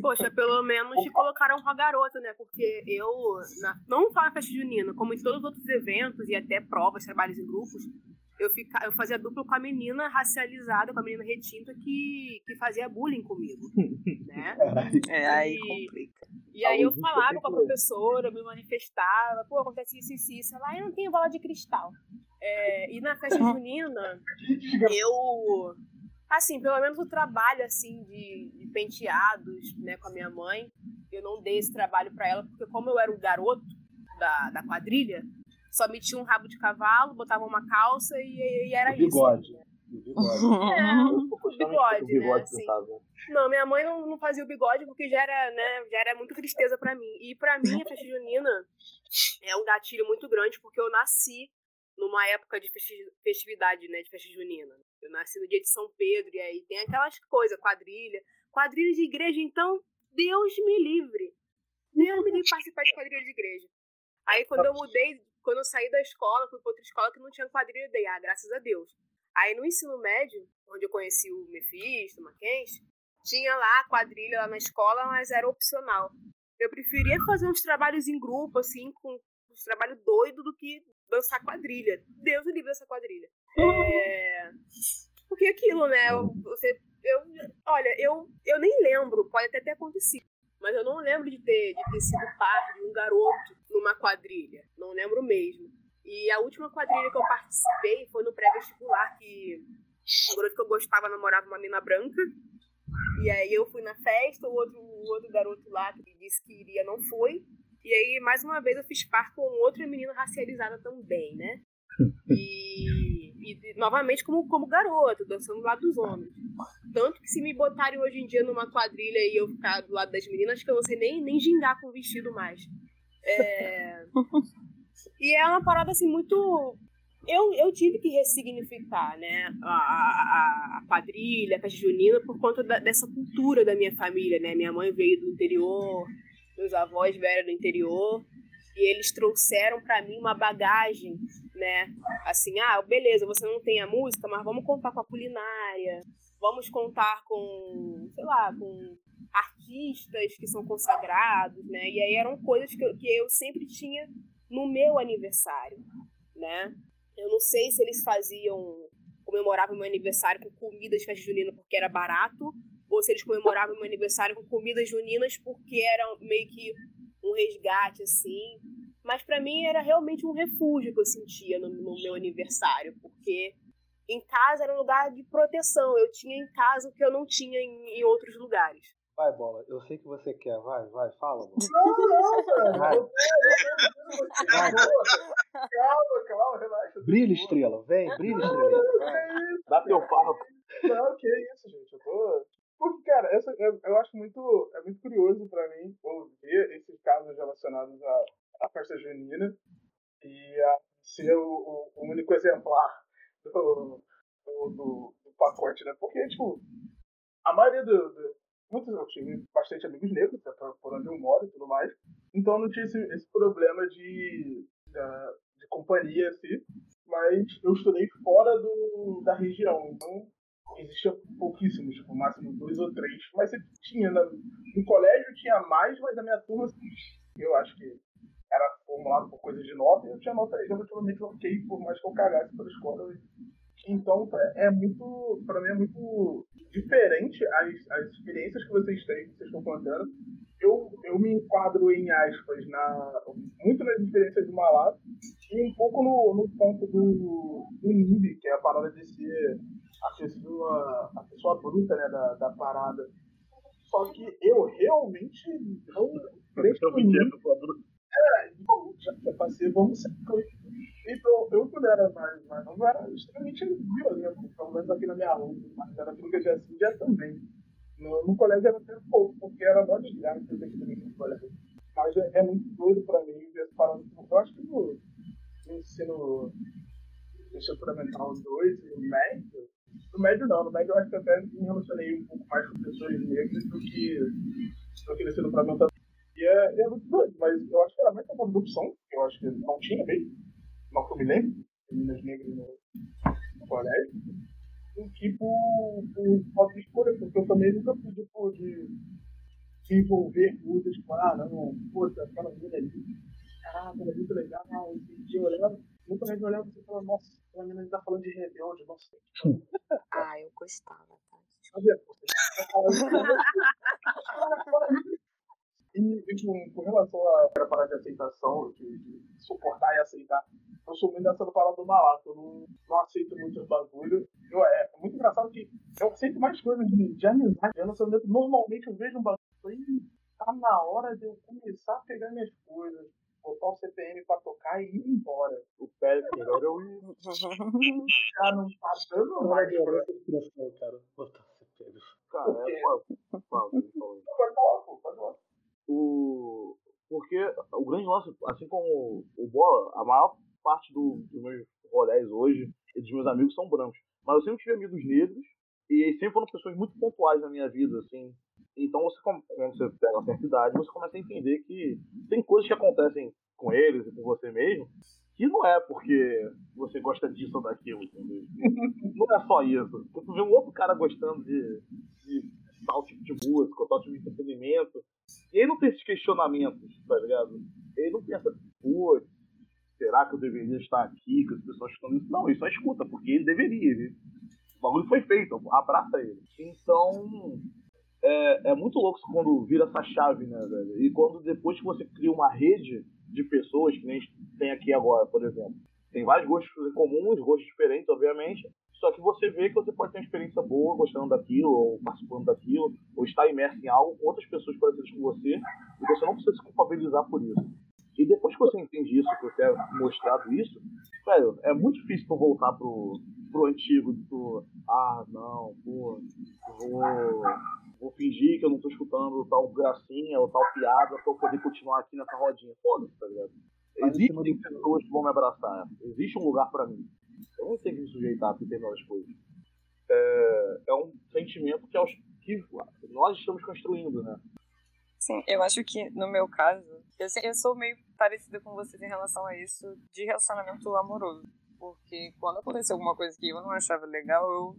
Poxa, pelo menos te colocaram com a garota, né? Porque eu, na- não só na festa junina, como em todos os outros eventos e até provas, trabalhos em grupos, eu, fica, eu fazia dupla com a menina racializada, com a menina retinta que, que fazia bullying comigo, né?
É, aí complica.
E aí eu
Saúde,
falava com a professora, me manifestava, pô, acontece isso, isso, isso. Ela, "Ah, eu não tenho bola de cristal. É, e na festa junina, eu assim pelo menos o trabalho assim de, de penteados né com a minha mãe eu não dei esse trabalho pra ela porque como eu era o garoto da, da quadrilha só metia um rabo de cavalo botava uma calça e, e era
bigode.
isso
bigode.
é,
Eu
o
gostava de
bigode,
ter o bigode
né, assim. não minha mãe não, não fazia o bigode porque já era né já era muito tristeza pra mim e pra mim a festa junina é um gatilho muito grande porque eu nasci numa época de festi- festividade, né, de festa junina. Eu nasci no dia de São Pedro e aí tem aquelas coisas, quadrilha, quadrilha de igreja, então Deus me livre. Deus me livre participar de quadrilha de igreja. Aí quando eu mudei, quando eu saí da escola, fui pra outra escola que não tinha quadrilha, eu dei, ah, graças a Deus. Aí no ensino médio, onde eu conheci o Mephisto, o Mackenzie, tinha lá a quadrilha lá na escola, mas era opcional. Eu preferia fazer uns trabalhos em grupo, assim, com uns trabalhos doidos do que dançar quadrilha. Deus o livre dessa quadrilha. É... Porque aquilo, né? Você, eu, olha, eu, eu nem lembro, pode até ter acontecido. Mas eu não lembro de ter, de ter sido par de um garoto numa quadrilha. Não lembro mesmo. E a última quadrilha que eu participei foi no pré-vestibular, que o garoto que eu gostava namorava uma mina branca. E aí eu fui na festa, o outro, o outro garoto lá que disse que iria não foi. E aí, mais uma vez, eu fiz par com outra menina racializada também, né? E, e, novamente como, como garoto, dançando do lado dos homens. Tanto que se me botarem hoje em dia numa quadrilha e eu ficar do lado das meninas, acho que eu não sei nem, nem gingar com o vestido mais. É... e é uma parada assim muito. Eu, eu tive que ressignificar, né, a, a, a quadrilha, a festa junina, por conta da- dessa cultura da minha família, né? Minha mãe veio do interior, meus avós vieram do interior, e eles trouxeram pra mim uma bagagem, né? Assim, ah, beleza, você não tem a música, mas vamos contar com a culinária, vamos contar com, sei lá, com artistas que são consagrados, né? E aí eram coisas que eu, que eu sempre tinha no meu aniversário, né? Eu não sei se eles faziam, comemoravam meu aniversário com comida de festa junina porque era barato, ou se eles comemoravam meu aniversário com comidas juninas porque era meio que um resgate, assim. Mas pra mim era realmente um refúgio que eu sentia no, no meu aniversário, porque em casa era um lugar de proteção. Eu tinha em casa o que eu não tinha em, em outros lugares.
Vai, bola. Eu sei que você quer. Vai, vai, fala, bola.
Não, não, cara.
Vai.
Eu. Calma, calma, relaxa.
Brilha, estrela. Vem, brilha, estrela. Vai.
Dá teu papo.
Não, que isso, gente. Eu tô. Porque, cara, essa, eu, eu acho muito, é muito curioso pra mim ouvir esses casos relacionados à, à festa junina e a ser o, o- o único exemplar do, do, do- do pacote, né? Porque, tipo, a maioria do. do muitos, eu tive bastante amigos negros, por, onde eu moro e tudo mais, então não tinha esse, esse problema de, da- de companhia, assim. mas eu estudei fora do, da região, então existia pouquíssimos, tipo, máximo dois ou três, mas sempre tinha, né? no colégio tinha mais, mas na minha turma eu acho que era formulado por coisa de nota, e eu tinha nota relativamente ok, por mais que eu cagasse pela escola. Então é muito, para mim é muito diferente as, as experiências que vocês têm, que vocês estão contando. Eu, eu me enquadro em aspas na, muito nas experiências do Malato e um pouco no, no ponto do, do NIB, que é a parada de ser a pessoa, a pessoa bruta né, da, da parada. Só que eu realmente não presto muito. É, já passei, vamos ser então, eu, quando era mais, novo, era extremamente violento, pelo menos aqui na minha rua, mas era aquilo que eu já sentia também. No, no colégio era até pouco, porque era mó desgraça eu ter que também no colégio. Mas é, é, muito doido pra mim ver parada. Eu acho que no, no ensino, ensino fundamental 2 e no médio, no médio não, no médio eu acho que até me relacionei um pouco mais com pessoas negras do que, do que no ensino fundamental. E é, é muito doido, mas eu acho que era mais uma opção, eu acho que não tinha mesmo não que eu me lembro, meninas negras no, no colégio, do que por, por falta de escolha, porque eu também nunca fui tipo, de se envolver com coisas, tipo, ah, não, puta, aquela menina ali, caraca, ela é muito legal, eu olhava, muita gente olhava e falava, nossa, aquela menina tá falando de rebelde, nossa.
ah, eu gostava, tá?
E, e com, com relação à parada de aceitação, de, de, suportar e aceitar, eu sou muito dessa parada do malato, eu não, não aceito muito bagulho. Eu, é, é, muito engraçado que eu aceito mais coisas de, de amizade, de relacionamento. Normalmente eu vejo um bagulho e tá na hora de eu começar a pegar minhas coisas, botar o CPM pra tocar e ir embora.
O pé melhor eu ir.
Já não tá dando mais
pra... cara, botar o CPM.
Cara, é, pode falar,
pode falar
o porque o grande lance, assim como o Bola, a maior parte do, dos meus rolés hoje e dos meus amigos são brancos. Mas eu sempre tive amigos negros e sempre foram pessoas muito pontuais na minha vida, assim. Então, você, quando você pega uma certa idade, você começa a entender que tem coisas que acontecem com eles e com você mesmo que não é porque você gosta disso ou daquilo, entendeu? Não é só isso. Você vê um outro cara gostando de, de tal tipo de música, ou tal tipo de entretenimento, ele não tem esses questionamentos, tá ligado? Ele não pensa, pô, será que eu deveria estar aqui, que as pessoas estão isso? Não, ele só escuta, porque ele deveria. Ele... O bagulho foi feito, abraça ele. Então, é, é muito louco quando vira essa chave, né, velho? E quando depois que você cria uma rede de pessoas, que nem tem aqui agora, por exemplo. Tem vários gostos comuns, gostos diferentes, obviamente, só que você vê que você pode ter uma experiência boa gostando daquilo, ou participando daquilo, ou estar imerso em algo com outras pessoas parecidas com você, e você não precisa se culpabilizar por isso. E depois que você entende isso, que eu tenho mostrado isso, velho, é muito difícil tu voltar pro, pro antigo, de tu, ah, não, pô, vou, vou fingir que eu não tô escutando tal gracinha ou tal piada pra eu poder continuar aqui nessa rodinha. Foda-se, tá ligado? Existem pessoas que vão me abraçar. Existe um lugar para mim. Eu não tenho que me sujeitar a determinadas coisas. É, é um sentimento que, é que nós estamos construindo, né?
Sim, eu acho que no meu caso, eu, eu sou meio parecida com vocês em relação a isso de relacionamento amoroso. Porque quando aconteceu alguma coisa que eu não achava legal, eu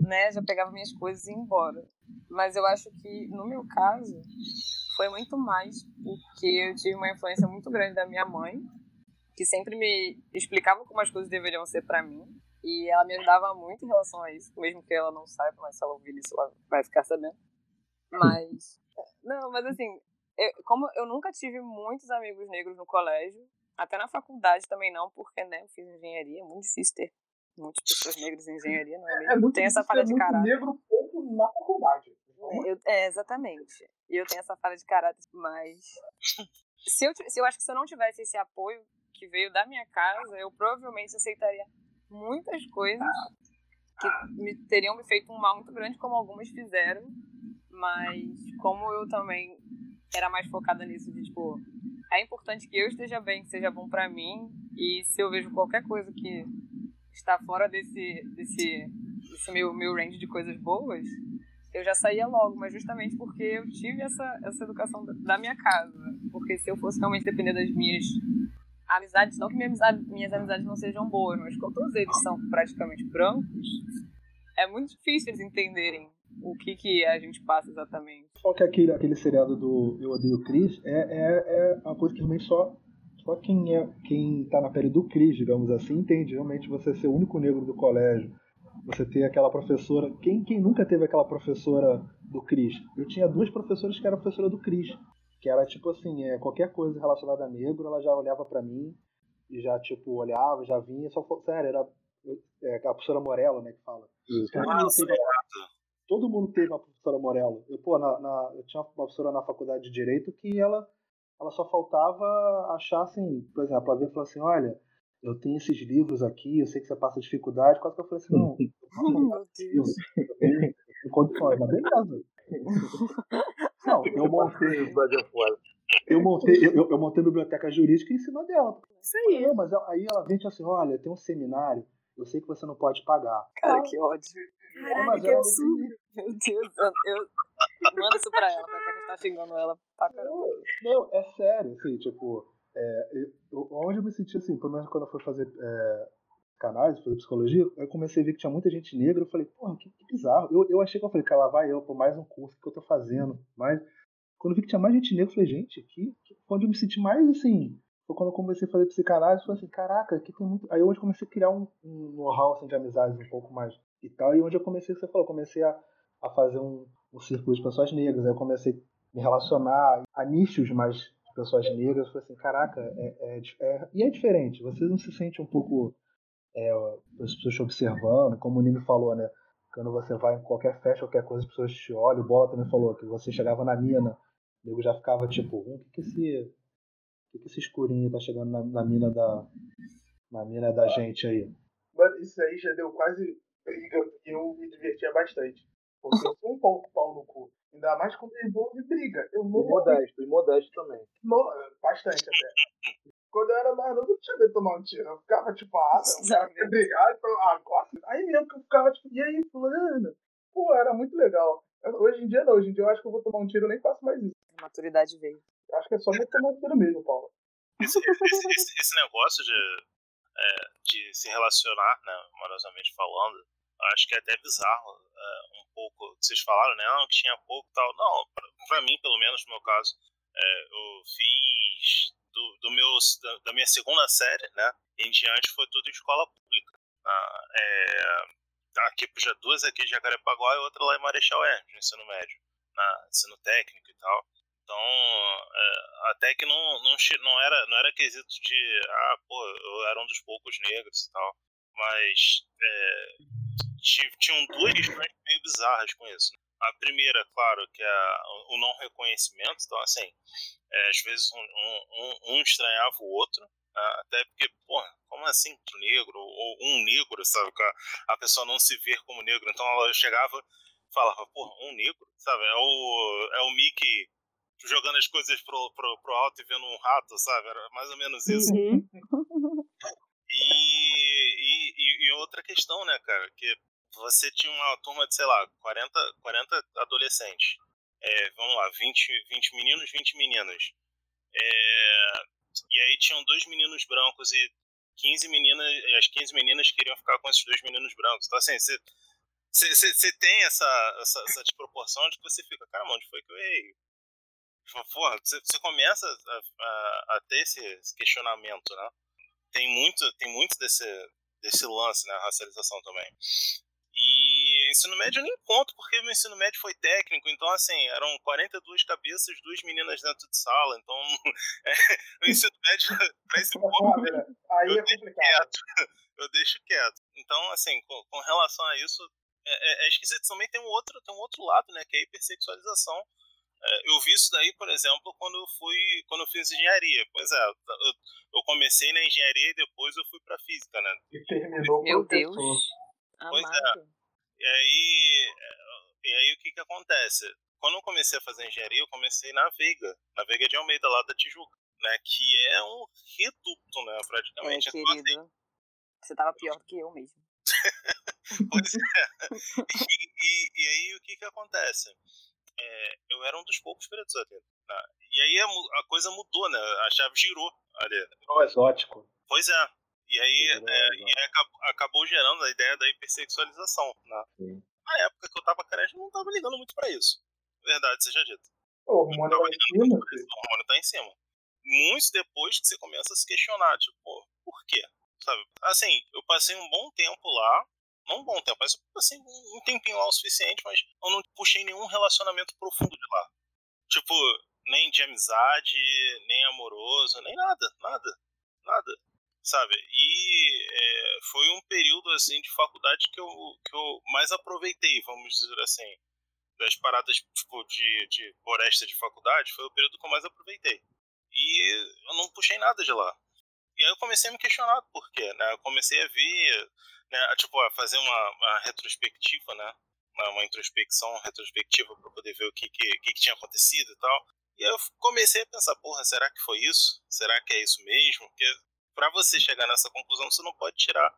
né, já pegava minhas coisas e ia embora. Mas eu acho que no meu caso foi muito mais porque eu tive uma influência muito grande da minha mãe que sempre me explicava como as coisas deveriam ser para mim. E ela me ajudava muito em relação a isso, mesmo que ela não saiba, mas se ela ouvir isso, ela vai ficar sabendo. Mas. Não, mas assim, eu, como eu nunca tive muitos amigos negros no colégio, até na faculdade também não, porque né, eu fiz engenharia, é muito difícil ter muitas pessoas negras em engenharia, não é mesmo?
É muito
tem essa falha de caráter.
negro pouco na faculdade.
É, eu, é, exatamente. E eu tenho essa falha de caráter, mas. Se eu, se eu acho que se eu não tivesse esse apoio que veio da minha casa, eu provavelmente aceitaria muitas coisas que me teriam me feito um mal muito grande, como algumas fizeram, mas como eu também era mais focada nisso, de tipo, é importante que eu esteja bem, que seja bom para mim, e se eu vejo qualquer coisa que está fora desse, desse, meu, meu range de coisas boas, eu já saía logo, mas justamente porque eu tive essa, essa educação da minha casa. Porque se eu fosse realmente depender das minhas amizades, não que minha amizade, minhas amizades não sejam boas, mas como todos eles são praticamente brancos, é muito difícil eles entenderem o que, que a gente passa exatamente.
Só que aquele, aquele seriado do Eu Odeio Chris é, é, é uma coisa que realmente só, só quem, é, quem tá na pele do Chris, digamos assim, entende. Realmente você ser o único negro do colégio, você ter aquela professora. Quem, quem nunca teve aquela professora do Chris? Eu tinha duas professoras que eram professora do Chris. Que era tipo assim, é, qualquer coisa relacionada a negro, ela já olhava para mim e já, tipo, olhava, já vinha, só sério, era é, a professora Morello, né, que fala.
Nossa,
todo mundo teve uma professora Morello. Eu, pô, na, na, eu tinha uma professora na faculdade de Direito que ela, ela só faltava achar assim, por exemplo, ela veio e falou assim, olha, eu tenho esses livros aqui, eu sei que você passa dificuldade, quase que eu falei assim, não,
Meu Deus.
eu tenho condições, mas beleza. Não, eu montei, eu montei, eu, eu montei biblioteca jurídica em cima dela.
Isso aí.
Não, mas aí ela vem e assim, olha, tem um seminário, eu sei que você não pode pagar.
Cara, que ódio.
Caraca,
mas
que
ela-
absurdo.
Meu Deus, eu, manda isso pra ela, porque a gente tá xingando ela pra caramba.
Não, é sério, assim, tipo, é, eu, onde eu me senti assim, pelo menos quando eu fui fazer é, canais, fazer psicologia, eu comecei a ver que tinha muita gente negra, eu falei, porra, que, que bizarro. Eu, eu achei que eu falei, cara, lá vai eu, por mais um curso que eu tô fazendo, mas quando eu vi que tinha mais gente negra, eu falei, gente, que onde eu me senti mais assim, foi quando eu comecei a fazer psicanálise, eu falei assim, caraca, aqui tem muito. Aí hoje eu comecei a criar um, um know-how assim, de amizades um pouco mais e tal, e onde eu comecei, você falou, comecei a, a fazer um, um círculo de pessoas negras, aí eu comecei a me relacionar a nichos mais pessoas negras, eu falei assim, caraca, é, é, di- é- e é diferente, você não se sente um pouco é, as pessoas te observando, como o Nino falou, né? Quando você vai em qualquer festa, qualquer coisa, as pessoas te olham. O Bola também falou que você chegava na mina, o nego já ficava tipo, hum, o que que esse, que que esse escurinho tá chegando na, na mina da na mina da gente aí?
Mano, isso aí já deu quase briga eu me divertia bastante. Porque eu sou um pouco pau no cu. Ainda mais quando envolve briga. Eu
E
não
modesto, e modesto também.
No- bastante até. Quando eu era mais novo, eu não tinha medo de tomar um tiro. Eu ficava tipo, ah, não, o cara quer brigar, então agora. Aí mesmo que eu ficava tipo, e aí, fulano? Pô, era muito legal. Hoje em dia não, hoje em dia eu acho que eu vou tomar um tiro, eu nem faço mais isso.
A maturidade veio.
Eu acho que é só vou tomar um tiro mesmo, Paulo.
esse, esse- esse- esse negócio de, é, de se relacionar, né, amorosamente falando, acho que é até bizarro é, um pouco. Vocês falaram, né? Não, que tinha pouco tal. Não, pra mim, pelo menos no meu caso, é, eu fiz do, do meu, da, da minha segunda série, né? Em diante foi tudo em escola pública. Ah, é, aqui, já duas aqui de Jacarepaguá e outra lá em Marechal Hermes, no ensino médio, na ensino técnico e tal. Então, é, até que não, não, não, era, não era quesito de, ah, pô, eu era um dos poucos negros e tal. Mas é, ti- tinham duas questões meio bizarras com isso. A primeira, claro, que é o não reconhecimento. Então, assim, é, às vezes um, um, um- estranhava o outro. ah, Até porque, pô, como assim negro? Ou um negro, sabe? a- A pessoa não se ver como negro. Então ela chegava e falava, pô, um negro, sabe? É o, é o Mickey jogando as coisas pro, pro, pro alto e vendo um rato, sabe? Era mais ou menos isso.
Uhum.
Outra questão, né, cara, que você tinha uma turma de, sei lá, 40, 40 adolescentes. É, vamos lá, 20, 20 meninos, 20 meninas. É, e aí tinham dois meninos brancos e 15 meninas, as 15 meninas queriam ficar com esses dois meninos brancos. Então, assim, você, você, tem essa, essa, essa desproporção de que você fica, caramba, onde foi que eu errei? Porra, você, você começa a, a, a ter esse, esse questionamento, né? tem muito, tem muito desse, desse lance, né, a racialização também. E ensino médio eu nem conto, porque meu ensino médio foi técnico, então assim, eram 42 cabeças, duas meninas dentro de sala, então é, o ensino médio, pra esse ponto,
né? Aí
eu
é
deixo
complicado.
quieto, eu deixo quieto. Então, assim, com, com relação a isso, é, é, é esquisito. Também tem um outro, tem um outro lado, né, que é a hipersexualização. É, eu vi isso daí, por exemplo, quando eu fui, quando eu fiz engenharia. Pois é, eu, eu comecei na engenharia e depois eu fui pra física, né?
E terminou
Meu. Deus.
Pois é.
Amado.
E aí, e aí o que que acontece? Quando eu comecei a fazer engenharia, eu comecei na Veiga, na Veiga de Almeida, lá da Tijuca, né? Que é um reduto, né?
É,
Praticamente. Então, assim,
querido. Você tava pior do que eu mesmo.
Pois é. E, e- e aí o que que acontece? É, eu era um dos poucos pretos ali. né? E aí a, a coisa mudou, né? A chave girou. ali.
O exótico.
Pois é. E aí,
Virou
é, e aí acabou, acabou gerando a ideia da hipersexualização. Né? Na época que eu tava carente, eu não tava ligando muito pra isso. Verdade seja dita.
O hormônio lá em cima.
O hormônio tá em cima. Muito depois que você começa a se questionar, tipo, por quê? Sabe? Assim, eu passei um bom tempo lá. Não um bom tempo, mas um um tempinho lá o suficiente, mas eu não puxei nenhum relacionamento profundo de lá. Tipo, nem de amizade, nem amoroso, nem nada, nada, nada. Sabe? E é, foi um período, assim, de faculdade que eu, que eu mais aproveitei, vamos dizer assim. Das paradas, tipo, de, de floresta de faculdade, foi o período que eu mais aproveitei. E eu não puxei nada de lá. E aí eu comecei a me questionar por quê, né? Eu comecei a ver, né, tipo, fazer uma, uma retrospectiva, né? Uma, uma introspecção retrospectiva para poder ver o que, que, que, tinha acontecido e tal. E aí eu comecei a pensar, porra, será que foi isso? Será que é isso mesmo? Porque para você chegar nessa conclusão, você não pode tirar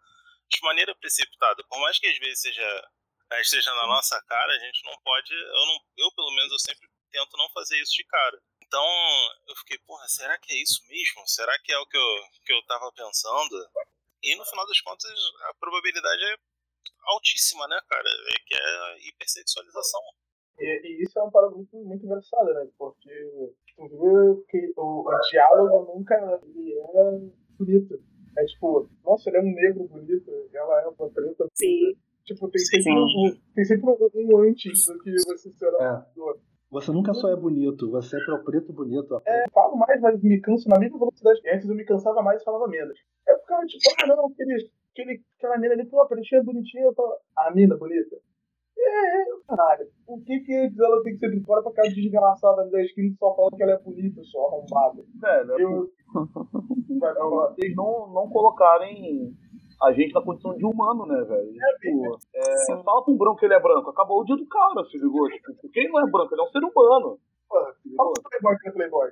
de maneira precipitada. Por mais que às vezes seja né, esteja na nossa cara, a gente não pode, eu não, eu pelo menos eu sempre tento não fazer isso de cara. Então, eu fiquei, porra, será que é isso mesmo? Será que é o que eu, que eu tava pensando? E no final das contas, a probabilidade é altíssima, né, cara? É que é a hipersexualização.
E, e isso é uma parada muito, muito engraçada, né? Porque tu vê que o, o diálogo nunca ele é bonito. É tipo, nossa, ele é um negro bonito, ela é uma preta.
Sim.
Tipo, tem sempre,
Sim.
um, tem sempre um, antes do que você ser uma
É.
pessoa.
Você nunca só é bonito, você é pro preto bonito. ó.
Eu falo mais, mas me canso na mesma velocidade que antes. Eu me cansava mais e falava menos. Eu ficava tipo, ah, não, aquele, aquele, aquela mina ali, pô, pretinha bonitinha. Eu falo, a mina bonita. É, é, caralho. O que que antes ela tem que ser de fora pra aquela desgraçada da esquina que só fala que ela é bonita, só arrombada?
É
Eu. Vai falar.
vocês não, não colocarem a gente na condição de humano, né, velho? Tipo, é, fala pra um branco que ele é branco, acabou o dia do cara, se ligou? Tipo, quem não é branco, ele é um ser humano.
Fala pro Playboy que é Playboy.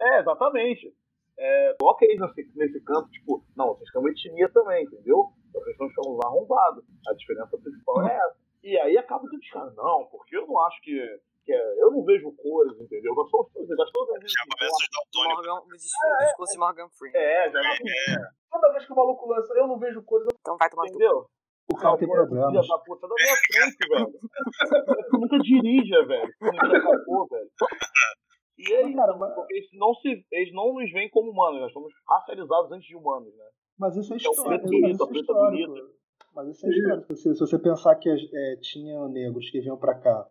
É, exatamente. É, coloca eles nesse, nesse campo, tipo, não, vocês são etnia também, entendeu? Vocês estão chamando arrombados. A diferença principal é essa. E aí acaba que os caras, não, porque eu não acho que. Que é, eu não vejo cores, entendeu? Eu sou eu gosto todas as
Já começa os daltônicos.
Morgan, o discurso, de Morgan Freeman.
É, já
Toda vez que o maluco lança, eu não vejo coisa.
Então vai tomar
entendeu?
O cara tem
Filha
problemas.
da puta da minha frente, velho. Tu nunca dirija, velho. Tu nunca velho. E é isso,
Cara, mas-
eles não, se, eles não nos veem como humanos, nós somos racializados antes de humanos, né?
Mas isso é
É o
histórico.
preto bonito,
isso
a
é
preta
histórico.
bonita.
Mas isso é histórico. Se, se você pensar que é, tinha negros que vinham pra cá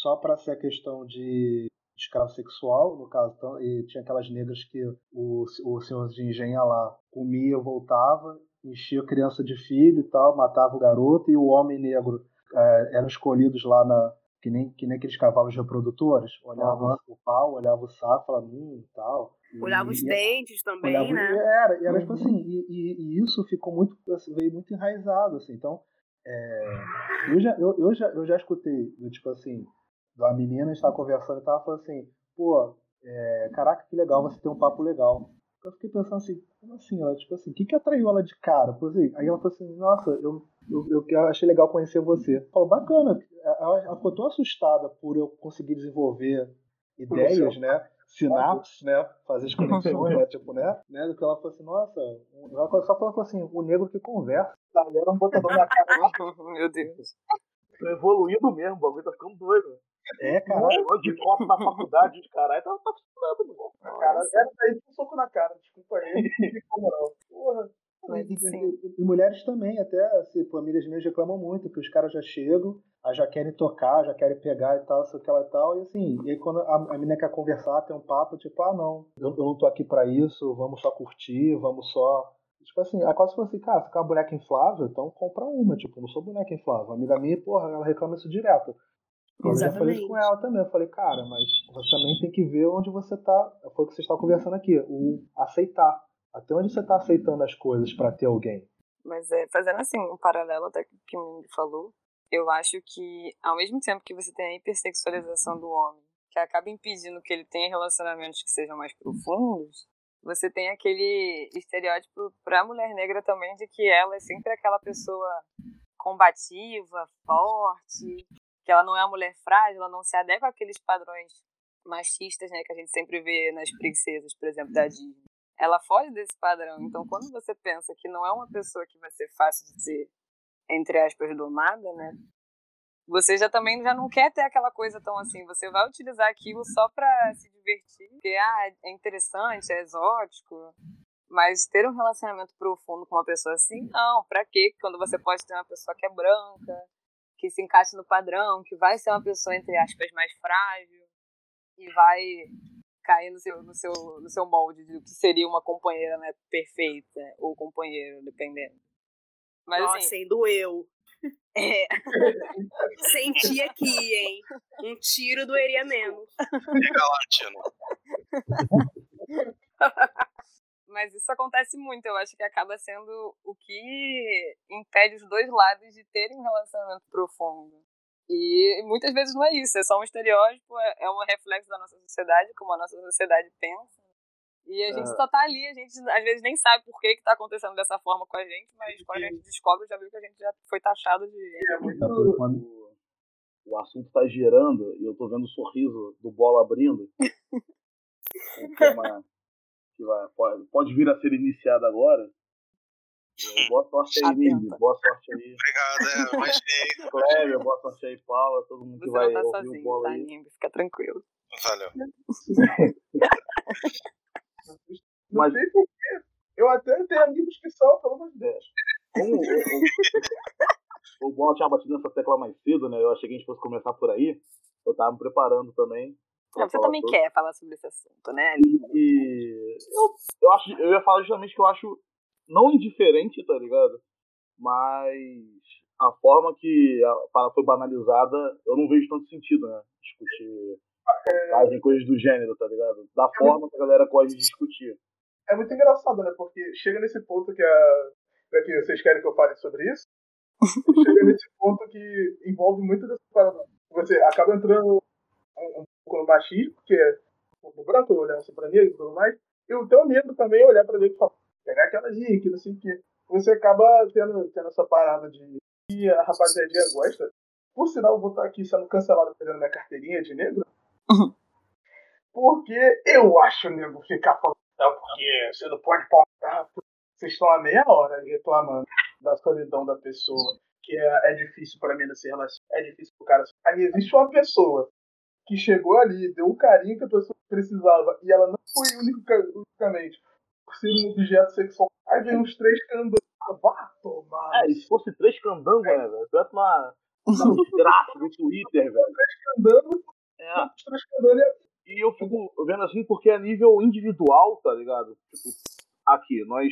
só pra ser a questão de escravo sexual, no caso, então, e tinha aquelas negras que o, o senhor de engenha lá comia, voltava, enchia a criança de filho e tal, matava o garoto, e o homem negro é, eram escolhidos lá na. Que nem, que nem aqueles cavalos reprodutores, olhava o pau, olhava o saco, falava, hum, tal. E-
Olhava os
e-
dentes também,
Olhava-
né?
Era, e era tipo assim, e, e- e isso ficou muito, assim, veio muito enraizado, assim, então, é, eu, já, eu, eu, já, eu já escutei, tipo assim, uma menina, a gente tava conversando e tava falando assim, pô, é, caraca, que legal, você tem um papo legal. Eu fiquei pensando assim, como assim, ela, tipo assim, o que que atraiu ela de cara? Tipo assim, aí ela falou assim, nossa, eu, eu, eu achei legal conhecer você. Falou, bacana, ela, ela ficou tão assustada por eu conseguir desenvolver ideias, né? Sinapses, né? Fazer as conexões, né? Tipo, né? né? Do que ela falou assim, nossa, ela só falou assim, o negro que conversa.
Tá, era um botador na cara.
Meu Deus.
Tô evoluindo mesmo, o bagulho tá ficando doido.
É, cara.
Um de copo na faculdade de caralho, tá, tá funcionando, mano.
cara. Era daí um soco na cara, desculpa aí. Porra.
Mas,
E, e- e mulheres também, até, assim, amigas minhas reclamam muito, que os caras já chegam, já querem tocar, já querem pegar e tal, sei o que lá e tal, e assim, e aí quando a, a menina quer conversar, tem um papo, tipo, ah, não, eu, eu não tô aqui pra isso, vamos só curtir, vamos só. Tipo assim, aí quase falou assim, cara, você quer uma boneca inflável, então compra uma, tipo, não sou boneca inflável. Uma amiga minha, porra, ela reclama isso direto. Eu já falei isso com ela também. Eu falei, cara, mas você também tem que ver onde você tá. Foi o que você está conversando aqui, o aceitar. Até onde você tá aceitando as coisas pra ter alguém.
Mas é, fazendo assim, um paralelo até que o Mindy falou, eu acho que ao mesmo tempo que você tem a hipersexualização do homem, que acaba impedindo que ele tenha relacionamentos que sejam mais profundos, você tem aquele estereótipo pra mulher negra também de que ela é sempre aquela pessoa combativa, forte, que ela não é uma mulher frágil, ela não se adequa àqueles padrões machistas, né, que a gente sempre vê nas princesas, por exemplo, da Disney. ela foge desse padrão. Então, quando você pensa que não é uma pessoa que vai ser fácil de ser, entre aspas, domada, né? Você já também já não quer ter aquela coisa tão assim. Você vai utilizar aquilo só pra se divertir, porque ah, é interessante, é exótico. Mas ter um relacionamento profundo com uma pessoa assim, não. Pra quê? Quando você pode ter uma pessoa que é branca, que se encaixe no padrão, que vai ser uma pessoa, entre aspas, mais frágil e vai cair no seu, no seu, no seu molde do que seria uma companheira né, perfeita, ou companheiro, dependendo.
Mas, Nossa, assim, sendo eu. É. Senti aqui, hein? Um tiro doeria menos. Liga
Mas isso acontece muito. Eu acho que acaba sendo o que impede os dois lados de terem um relacionamento profundo. E muitas vezes não é isso, é só um estereótipo, é, é um reflexo da nossa sociedade, como a nossa sociedade pensa. E a gente é. só tá ali, a gente às vezes nem sabe por que, que tá acontecendo dessa forma com a gente, mas quando a gente descobre, já viu que a gente já foi taxado de.
É muito... Quando o assunto tá girando e eu tô vendo o sorriso do bola abrindo. que é uma, que vai, pode, pode vir a ser iniciado agora. Boa sorte aí, Nini. Boa sorte aí.
Obrigado, é, imaginei.
Cléber, boa sorte aí, Paula, todo mundo
Você
que vai
tá
ouvir
sozinho,
o bola
tá,
aí.
Fica tranquilo.
Valeu.
Não
Mas-
sei porquê. Eu até tenho amigos que são, pelo amor de Deus.
Como o, Bola tinha batido nessa tecla mais cedo, né? Eu achei que a gente fosse começar por aí. Eu tava me preparando também.
Não, você também
sobre.
quer falar sobre esse assunto, né?
E eu, eu, acho, eu ia falar justamente que eu acho não indiferente, tá ligado? Mas a forma que a parada foi banalizada, eu não vejo tanto sentido, né? Discutir fazem coisas do gênero, tá ligado? Da forma que a galera gosta de discutir.
É muito engraçado, né? Porque chega nesse ponto que a. Pra que vocês querem que eu fale sobre isso? chega nesse ponto que envolve muito dessa parada. Você acaba entrando um, um pouco no machismo, que é o branco olhar assim pra negro e tudo mais, e o teu negro também olhar pra negro e falar, pegar aquela dica, não sei o quê. Você acaba tendo, tendo essa parada de que a rapaziadinha gosta. Por sinal, eu vou estar aqui sendo cancelado perdendo minha carteirinha de negro.
Uhum.
Porque eu acho nego ficar falando, não, porque você não pode pautar. Vocês estão há meia hora reclamando da solidão da pessoa, que é, é difícil pra mim nesse relacionamento, é difícil pro cara. Aí existe uma pessoa que chegou ali, deu o carinho que a pessoa precisava, e ela não foi única, unicamente por ser um objeto sexual. Aí vem uns três candangos. Ah, vá tomar.
É, se fosse três candangos, né, velho? Tu uma, uma desgraça do Twitter, velho.
Candangos,
É,
candangos
E eu fico vendo assim porque a nível individual, tá ligado? Tipo, aqui, nós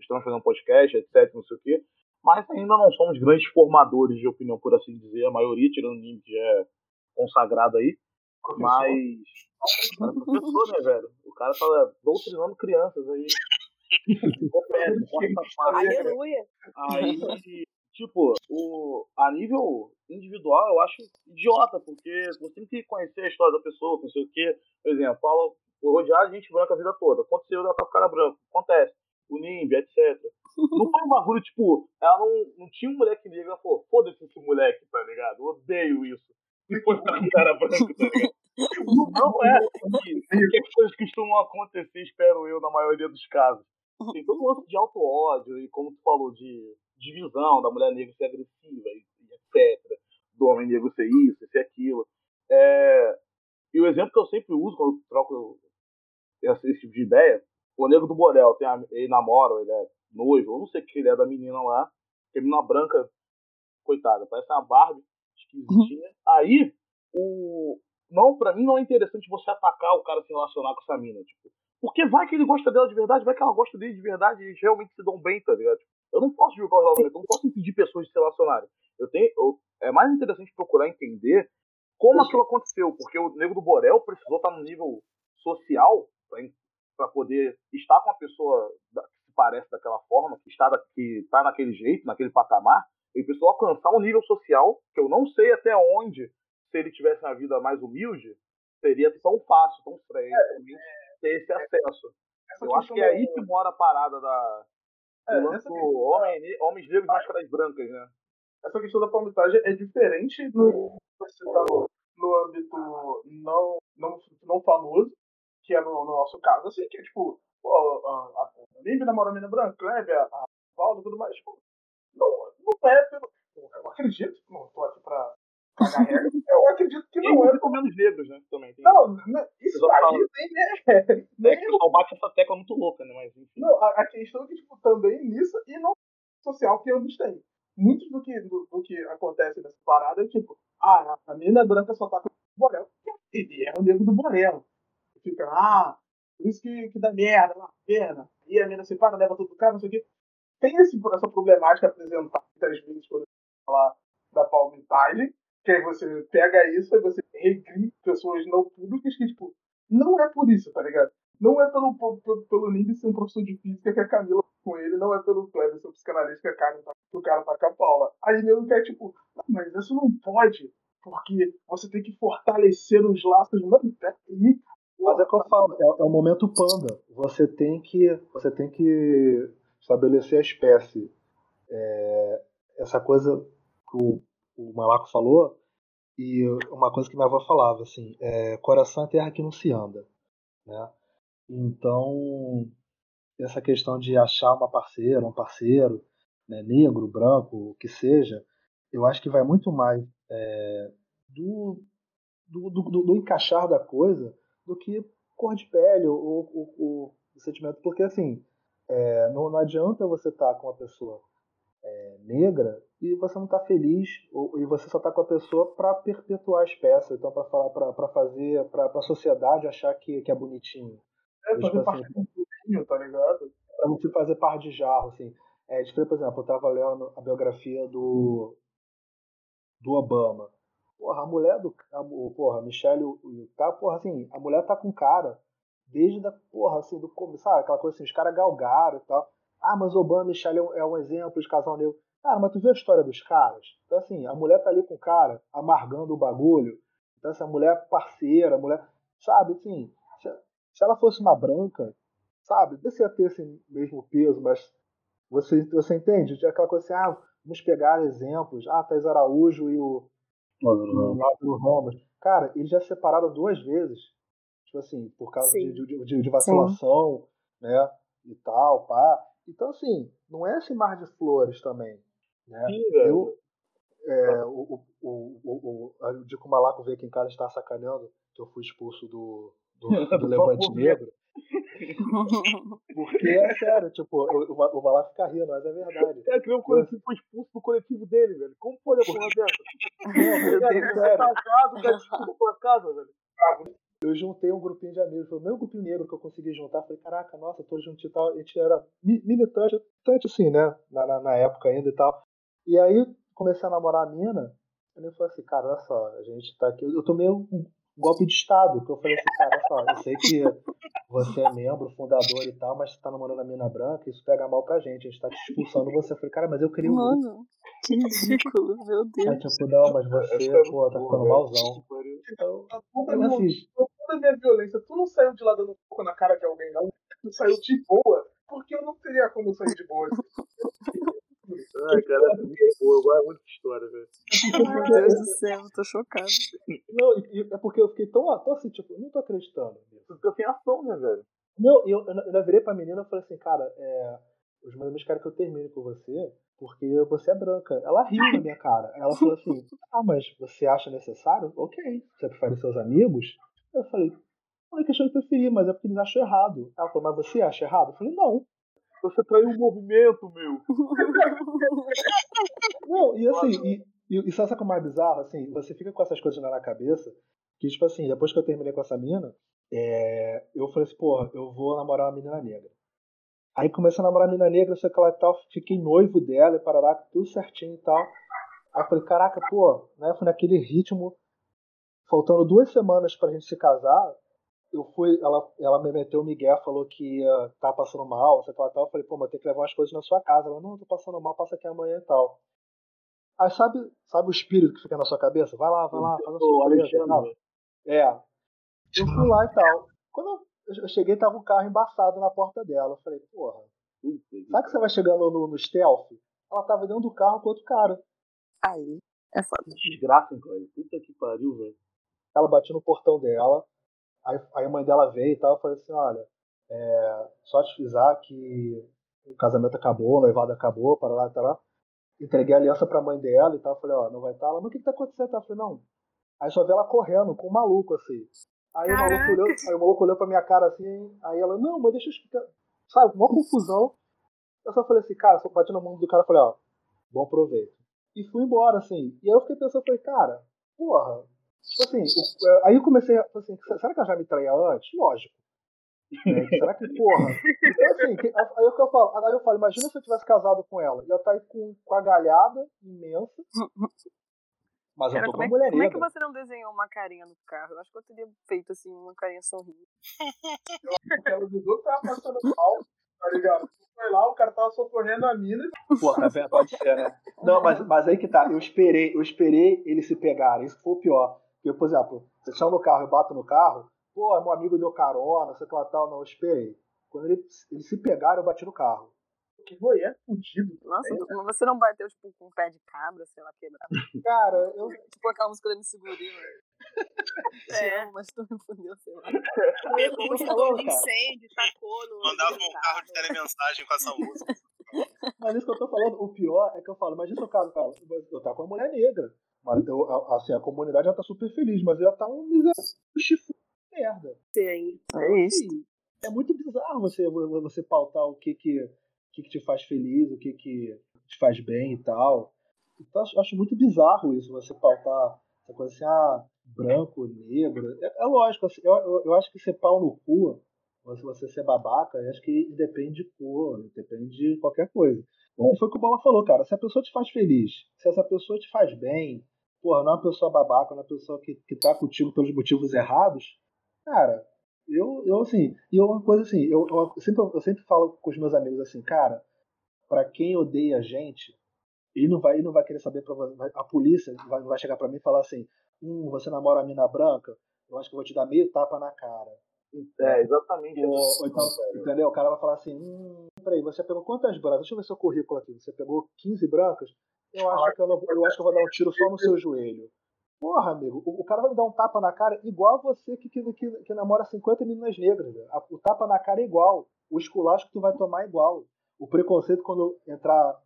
estamos fazendo podcast, etc, não sei o quê, mas ainda não somos grandes formadores de opinião, por assim dizer. A maioria, tirando o que já é consagrado aí. Mas. O cara é professor, né, velho? O cara tá doutrinando crianças aí.
Aleluia.
Aí, tipo, o, a nível individual eu acho idiota, porque você tem que conhecer a história da pessoa, não sei o quê. Por exemplo, fala, de gente branca a vida toda. Aconteceu dela tá com cara branco. Acontece. O NIMB, etc. Não foi um bagulho, tipo, ela não, não tinha um moleque negro, ela falou, foda-se esse moleque, tá ligado? Eu odeio isso. E foi pra cara branco, tá ligado? Não é assim que as coisas costumam acontecer, espero eu, na maioria dos casos. Tem todo um lance de auto-ódio e, como tu falou, de divisão da mulher negra ser agressiva etc. Do homem negro ser isso, ser aquilo. É, e o exemplo que eu sempre uso quando troco esse, esse tipo de ideia, o negro do Borel, tem a, ele namora, ele é noivo, eu não sei o que ele é da menina lá, que é menina branca, coitada, parece uma Barbie esquisitinha. Aí, o, não, pra mim não é interessante você atacar o cara se relacionar com essa mina, tipo, porque vai que ele gosta dela de verdade, vai que ela gosta dele de verdade e eles realmente se dão bem, tá ligado? Tipo, eu não posso julgar o relacionamento, eu não posso impedir pessoas de se relacionarem. Eu tenho, eu, é mais interessante procurar entender como aquilo aconteceu, porque o Nego do Borel precisou estar no nível social para poder estar com uma pessoa que se parece daquela forma, que está, que está naquele jeito, naquele patamar, ele precisou alcançar um nível social que eu não sei até onde, se ele tivesse uma vida mais humilde, seria tão fácil, tão estranho ter esse acesso. Eu acho que é aí que mora a parada da,
É, questão
homem, homens negros máscaras brancas, né?
essa questão da palmitagem é diferente no, você no, âmbito não, não, não famoso, que é no, no nosso caso, assim, que é tipo, pô, a, a, Limbe namora a menina branca, Kleber, a, a e tudo mais. Tipo, não, não é pelo. Eu acredito, não tô regra. Eu acredito que não é.
com menos negros, né? Também. Tem.
Não, isso
Eu
aí nem é. Nem
É que o bate essa tecla muito louca, né? Mas enfim.
Não, a, a questão é que, tipo, também nisso e não social que ambos têm. Muito do que, do, do que acontece nessa parada é tipo, ah, a menina branca só tá com o Borel, ele é o negro do Borel. Fica, ah, por isso que, que dá merda, uma pena. E a menina se para, leva tudo do cara, não sei o quê. Tem esse, essa problemática apresentada muitas vezes quando você fala da palmitagem, que aí você pega isso e você recria pessoas não públicas que, tipo, não é por isso, tá ligado? Não é pelo, pelo, pelo Nimbi ser um professor de física que a Camila tá com ele, não é pelo Kleber ser um psicanalista que, a cara tá, que o cara tá com a Paula. Aí nego quer, tipo, "Não, mas isso não pode, porque você tem que fortalecer os laços. Mano, peraí.
Mas é o que eu falo, é, é o momento panda. Você tem que, você tem que estabelecer a espécie. É, essa coisa que o, o Malaco falou, e uma coisa que minha avó falava, assim, é, coração é terra que não se anda. Né? Então, essa questão de achar uma parceira, um parceiro, né, negro, branco, o que seja, eu acho que vai muito mais é, do, do, do, do- encaixar da coisa do que cor de pele ou, o sentimento. Porque, assim, é, não, não adianta você estar com uma pessoa é, negra e você não estar feliz ou, e você só estar com a pessoa para perpetuar a espécie, então para falar, para fazer, para a sociedade achar que, que é bonitinho.
É
Tipo
fazer
assim,
parte tá ligado?
para você fazer par de jarro, assim. É, diferente, por exemplo, eu tava lendo a biografia do do Obama. Porra, a mulher do a, o- porra, a Michelle tá, porra, assim, a mulher tá com cara desde da porra assim do começo, sabe? Aquela coisa assim, os caras galgaram e tal. Ah, mas Obama e Michelle é um, é um exemplo de casal negro. Cara, mas tu viu a história dos caras? Então assim, a mulher tá ali com o cara amargando o bagulho. Então essa mulher é parceira, a mulher, sabe, assim, se, ela fosse uma branca, sabe? Desse ia ter esse mesmo peso, mas você, você entende? Tinha aquela coisa assim, ah, vamos pegar exemplos. Ah, Thais Araújo e o, Lázaro Ramos. Cara, eles já se separaram duas vezes. Tipo assim, por causa
Sim.
de, de, de- de vacilação, né? E tal, pá. Então, assim, não é esse mar de flores também. Né?
Sim, velho.
Eu, é, o, o, o, o, o, o Dico Malaco veio aqui em casa e está sacaneando que eu fui expulso do, do, do Levante Negro. Porque é sério, tipo, o, o, o Malaco fica rindo, mas é verdade.
É que o coletivo foi expulso do coletivo dele, velho. Como pode a porra dessa?
Não, é
você
sério.
tá casado, cara, desculpa pra casa, velho.
Eu juntei um grupinho de amigos, o mesmo grupinho negro que eu consegui juntar. Falei, caraca, nossa, tô juntinho e tal. A gente era mi- militante, militante assim, né? Na, na, na época ainda e tal. E aí comecei a namorar a mina. E eu falei assim, cara, olha só, a gente tá aqui. Eu tomei um golpe de Estado. Que eu falei assim, cara, só, eu sei que você é membro, fundador e tal, mas você tá namorando a mina branca, isso pega mal pra gente. A gente tá te expulsando você. Eu falei, cara, mas eu queria um.
Mano, que ridículo, meu
Aí,
Deus.
tipo, não, mas você,
é
pô, tá
boa,
ficando malzão.
Então,
A culpa
Eu
é
assim,
minha- toda a minha violência. Tu não saiu de lá dando um pouco na cara de alguém, não. Tu saiu de boa. Porque eu não teria como sair de boa.
Ai, cara, é muito boa. Eu gosto muito de história, velho.
Meu Deus do céu, tô chocada.
Não, e- e é porque eu fiquei tão, tão assim, tipo, eu não tô acreditando
fica sem ação, né, velho?
Não, eu, eu, eu ainda virei pra menina e falei assim, cara, é, os meus amigos querem que eu termine com você porque você é branca. Ela riu na minha cara. Ela falou assim, ah, mas você acha necessário? Ok. Você prefere seus amigos? Eu falei, não é questão de preferir, mas é porque eles acham errado. Ela falou, mas você acha errado? Eu falei, não.
Você traiu o movimento, meu.
Não, e assim, e, e, e sabe o que é mais bizarro? Assim, você fica com essas coisas na cabeça, que tipo assim, depois que eu terminei com essa mina, é, eu falei assim, porra, eu vou namorar uma menina negra. Aí comecei a namorar a menina negra, sei que ela tal, fiquei noivo dela, e parará, tudo certinho e tal. Aí eu falei, caraca, pô, né, fui naquele ritmo, faltando duas semanas pra gente se casar, eu fui, ela, ela me meteu o Miguel, falou que ia tá passando mal, sei lá, tal. Eu falei, pô, mas tem que levar umas coisas na sua casa. Ela, não, eu tô passando mal, passa aqui amanhã e tal. Aí sabe, sabe o espírito que fica na sua cabeça? Vai lá, vai lá, faz a e tal.
velho.
É. Eu fui lá e tal. Quando eu, cheguei, tava um carro embaçado na porta dela. Eu falei, porra, sabe que você vai chegando no, no stealth? Ela tava dentro do carro com outro cara.
Aí, é foda.
Que desgraça, hein, cara. Puta que pariu, velho.
Ela batia no portão dela. Aí, aí a mãe dela veio e tal. Eu falei assim: olha, É, só te avisar que o casamento acabou, o noivado acabou, para lá, tá lá. Entreguei a aliança pra mãe dela e tal. Falei, ó, não vai estar. Tá. Ela, mas o que, que tá acontecendo? Eu falei, não. Aí só vi ela correndo com um maluco assim. Aí o, maluco olhou, aí o maluco olhou pra minha cara assim, aí ela, não, mas deixa eu explicar. Sabe, uma confusão. Eu só falei assim, cara, só bati na mão do cara e falei, ó, bom proveito. E fui embora, assim. E aí eu fiquei pensando, falei, cara, porra. Tipo assim, o, aí eu comecei a assim, será que ela já me traía antes? Lógico. É, será que, porra? Então, assim, que, aí, eu, eu falo, aí eu falo, imagina se eu tivesse casado com ela. Ia estar tá aí com, com a galhada imensa. Mas eu tô com
como, é,
mulher
como é que você não desenhou uma carinha no carro? Eu acho que eu teria feito assim, uma carinha sorrindo.
Ela avisou que tava passando mal, tá ligado? Foi lá, o cara tava socorrendo a mina.
Pô, tá vendo? Pode ser, né? Não, mas, mas aí que tá. Eu esperei, eu esperei eles se pegarem. Isso foi o pior. Porque, por exemplo, você chama no carro, eu bato no carro, pô, meu amigo deu carona, sei lá tal, não, eu esperei. Quando eles, eles se pegaram, eu bati no carro.
Que foi, é fudido.
Nossa, é. você não bateu, tipo, com um pé de cabra, sei lá, quebrado.
Cara, eu.
Tipo aquela música da Me Segurei, É. Amo, mas tu me fudeu, sei lá.
Pegou o jogo de incêndio, tacou no.
Mandava um carro de telemensagem com essa música.
Mas isso que eu tô falando, o pior é que eu falo, imagina se o caso, cara, eu tava com uma mulher negra. Mas eu, assim, a comunidade já tá super feliz, mas já tá um miserável chifre merda.
Sim.
É isso. Assim,
é muito bizarro você, você pautar o que que, que que te faz feliz, o que que te faz bem e tal. Então acho, acho muito bizarro isso, você pautar essa coisa assim, ah, branco, negro. É, é lógico, assim, eu, eu, eu, acho que ser pau no cu, ou se você ser babaca, acho que depende de cor, depende de qualquer coisa. Bom, foi o que o Bola falou, cara. Se a pessoa te faz feliz, se essa pessoa te faz bem, porra, não é uma pessoa babaca, não é uma pessoa que, que tá contigo pelos motivos errados, cara, eu, eu assim, e uma coisa assim, eu, eu, sempre, eu sempre falo com os meus amigos assim, cara, para quem odeia a gente, ele não vai, ele não vai querer saber, pra, a polícia vai, vai chegar para mim e falar assim, hum, você namora a mina branca, eu acho que eu vou te dar meio tapa na cara.
É, exatamente.
Ou, ou então, entendeu? O cara vai falar assim, hum, peraí, você pegou quantas brancas? Deixa eu ver seu currículo aqui. Você pegou 15 brancas? Eu acho que eu, não, eu acho que eu vou dar um tiro só no seu joelho. Porra, amigo, o, o, cara vai me dar um tapa na cara igual você que, que, que, que namora 50 meninas negras. A, o tapa na cara é igual. O esculacho que tu vai tomar é igual. O preconceito quando entrar,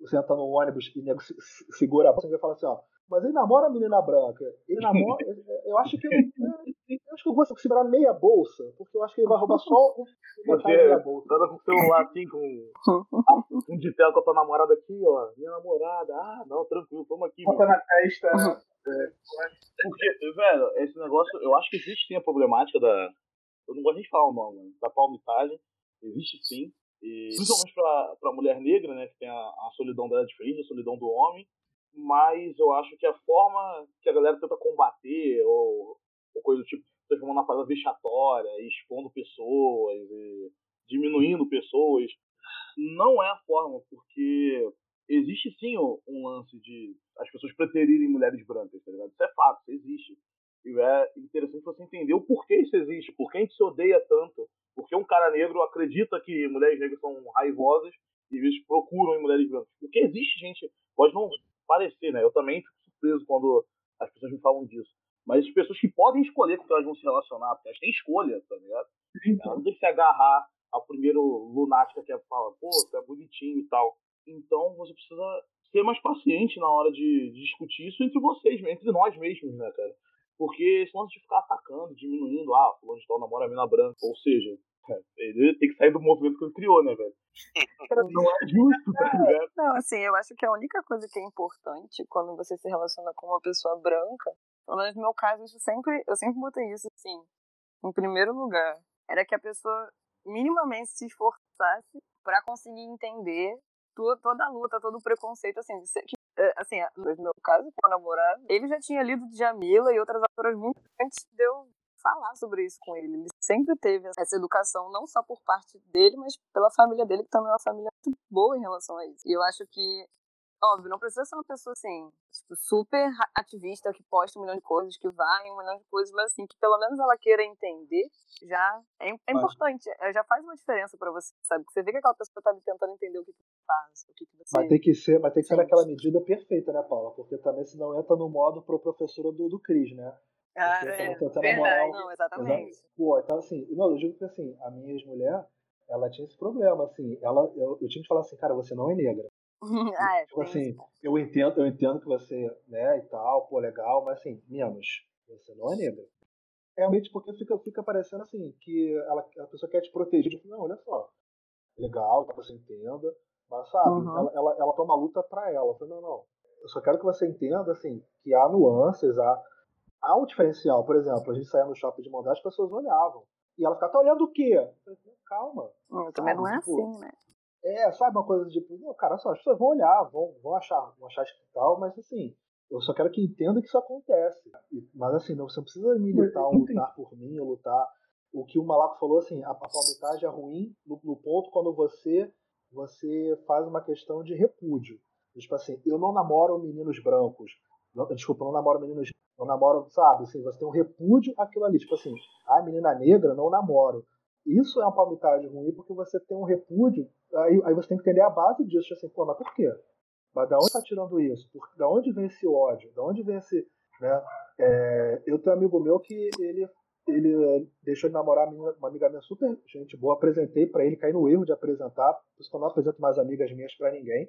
você entra no ônibus e nego segura a bolsa, você vai falar assim, ó, mas ele namora a menina branca. Ele namora. eu acho que eu, eu, acho que eu vou segurar meia bolsa, porque eu acho que ele vai roubar só
da meia bolsa. Anda com o celular assim, com um de tela com a tua namorada aqui, ó. Minha namorada, ah, não, tranquilo, toma aqui.
Bota na testa. É.
Porque, velho, esse negócio, eu acho que existe sim a problemática da. Eu não gosto nem de falar o nome, da palmitagem. Existe sim. E principalmente pra, pra mulher negra, né? Que tem a, a solidão dela diferente, a solidão do homem mas eu acho que a forma que a galera tenta combater, ou, ou coisa do tipo, transformando na parada vexatória, expondo pessoas, diminuindo pessoas, não é a forma, porque existe sim um lance de as pessoas preterirem mulheres brancas, tá ligado? Isso é fato, isso existe. E é interessante você entender o porquê isso existe, por que a gente se odeia tanto, porque um cara negro acredita que mulheres negras são raivosas e vezes procuram em mulheres brancas. Porque existe gente, pode não parecer, né? Eu também fico surpreso quando as pessoas me falam disso. Mas as pessoas que podem escolher com que elas vão se relacionar, porque elas têm escolha, tá ligado? Elas não tem que se agarrar ao primeiro lunática que é fala, pô, você é bonitinho e tal. Então você precisa ser mais paciente na hora de, de discutir isso entre vocês, entre nós mesmos, né, cara? Porque esse lance de ficar atacando, diminuindo, ah, fulano de tal namora a mina branca, ou seja, ele tem que sair do movimento que ele criou, né, velho? não é justo, tá ligado?
Não, assim, eu acho que a única coisa que é importante quando você se relaciona com uma pessoa branca, pelo menos no meu caso, isso sempre, eu sempre botei isso assim, em primeiro lugar, era que a pessoa minimamente se esforçasse para conseguir entender toda, toda a luta, todo o preconceito, assim, que, é, assim, no meu caso, com o namorado, ele já tinha lido Jamila e outras autoras muito antes de eu falar sobre isso com ele. Ele sempre teve essa educação, não só por parte dele, mas pela família dele, que também é uma família muito boa em relação a isso. E eu acho que óbvio, não precisa ser uma pessoa assim, tipo, super ativista, que posta um milhão de coisas, que vai em um milhão de coisas, mas assim, que pelo menos ela queira entender, já é, é importante, é, já faz uma diferença para você, sabe? Você vê que aquela pessoa tá tentando entender o que, que faz, o que, que você.
Mas tem que ser, mas tem que ser naquela medida perfeita, né, Paula? Porque também se não entra no modo pro professora do, do Cris, né?
Ah, é,
verdade.
moral.
não, exatamente.
Pô, então assim, não, eu digo que assim, a minha ex-mulher, ela tinha esse problema, assim, ela, eu, eu tinha que falar assim, cara, você não é negra.
ah, é,
Tipo assim,
isso.
eu entendo, eu entendo que você, né, e tal, pô, legal, mas assim, menos, você não é negra. Realmente porque fica, fica parecendo assim, que ela, a pessoa quer te proteger, tipo, não, olha só, legal, que você entenda, mas sabe,
Uhum.
ela, ela, ela toma a luta pra ela. Eu falei, não, não, eu só quero que você entenda, assim, que há nuances, há, há um diferencial. Por exemplo, a gente saía no shopping de mandar, as pessoas olhavam. E ela ficava, tá olhando o quê? Eu falei, "Não, calma.
Hum, Também não é
tipo,
assim, né?
É, sabe uma coisa tipo, não, cara, só, as pessoas vão olhar, vão, vão achar, vão achar tal, mas assim, eu só quero que entenda que isso acontece. Mas assim, não, você não precisa militar ou
Não tem-
lutar por mim, ou lutar. O que o Malaco falou, assim, a, a palmitagem é ruim no, no ponto quando você, você faz uma questão de repúdio. Tipo assim, eu não namoro meninos brancos. Não, desculpa, eu não namoro meninos. Eu namoro, sabe, assim, você tem um repúdio àquilo ali. Tipo assim, a menina negra, não namoro. Isso é uma palmitagem ruim porque você tem um repúdio. Aí, aí você tem que entender a base disso. Tipo assim, pô, mas por quê? Mas da onde está tirando isso? Por, da onde vem esse ódio? Da onde vem esse. Né? É, eu tenho um amigo meu que ele, ele deixou de namorar uma amiga minha super gente boa. Apresentei para ele, caí no erro de apresentar. Por isso que eu não apresento mais amigas minhas para ninguém.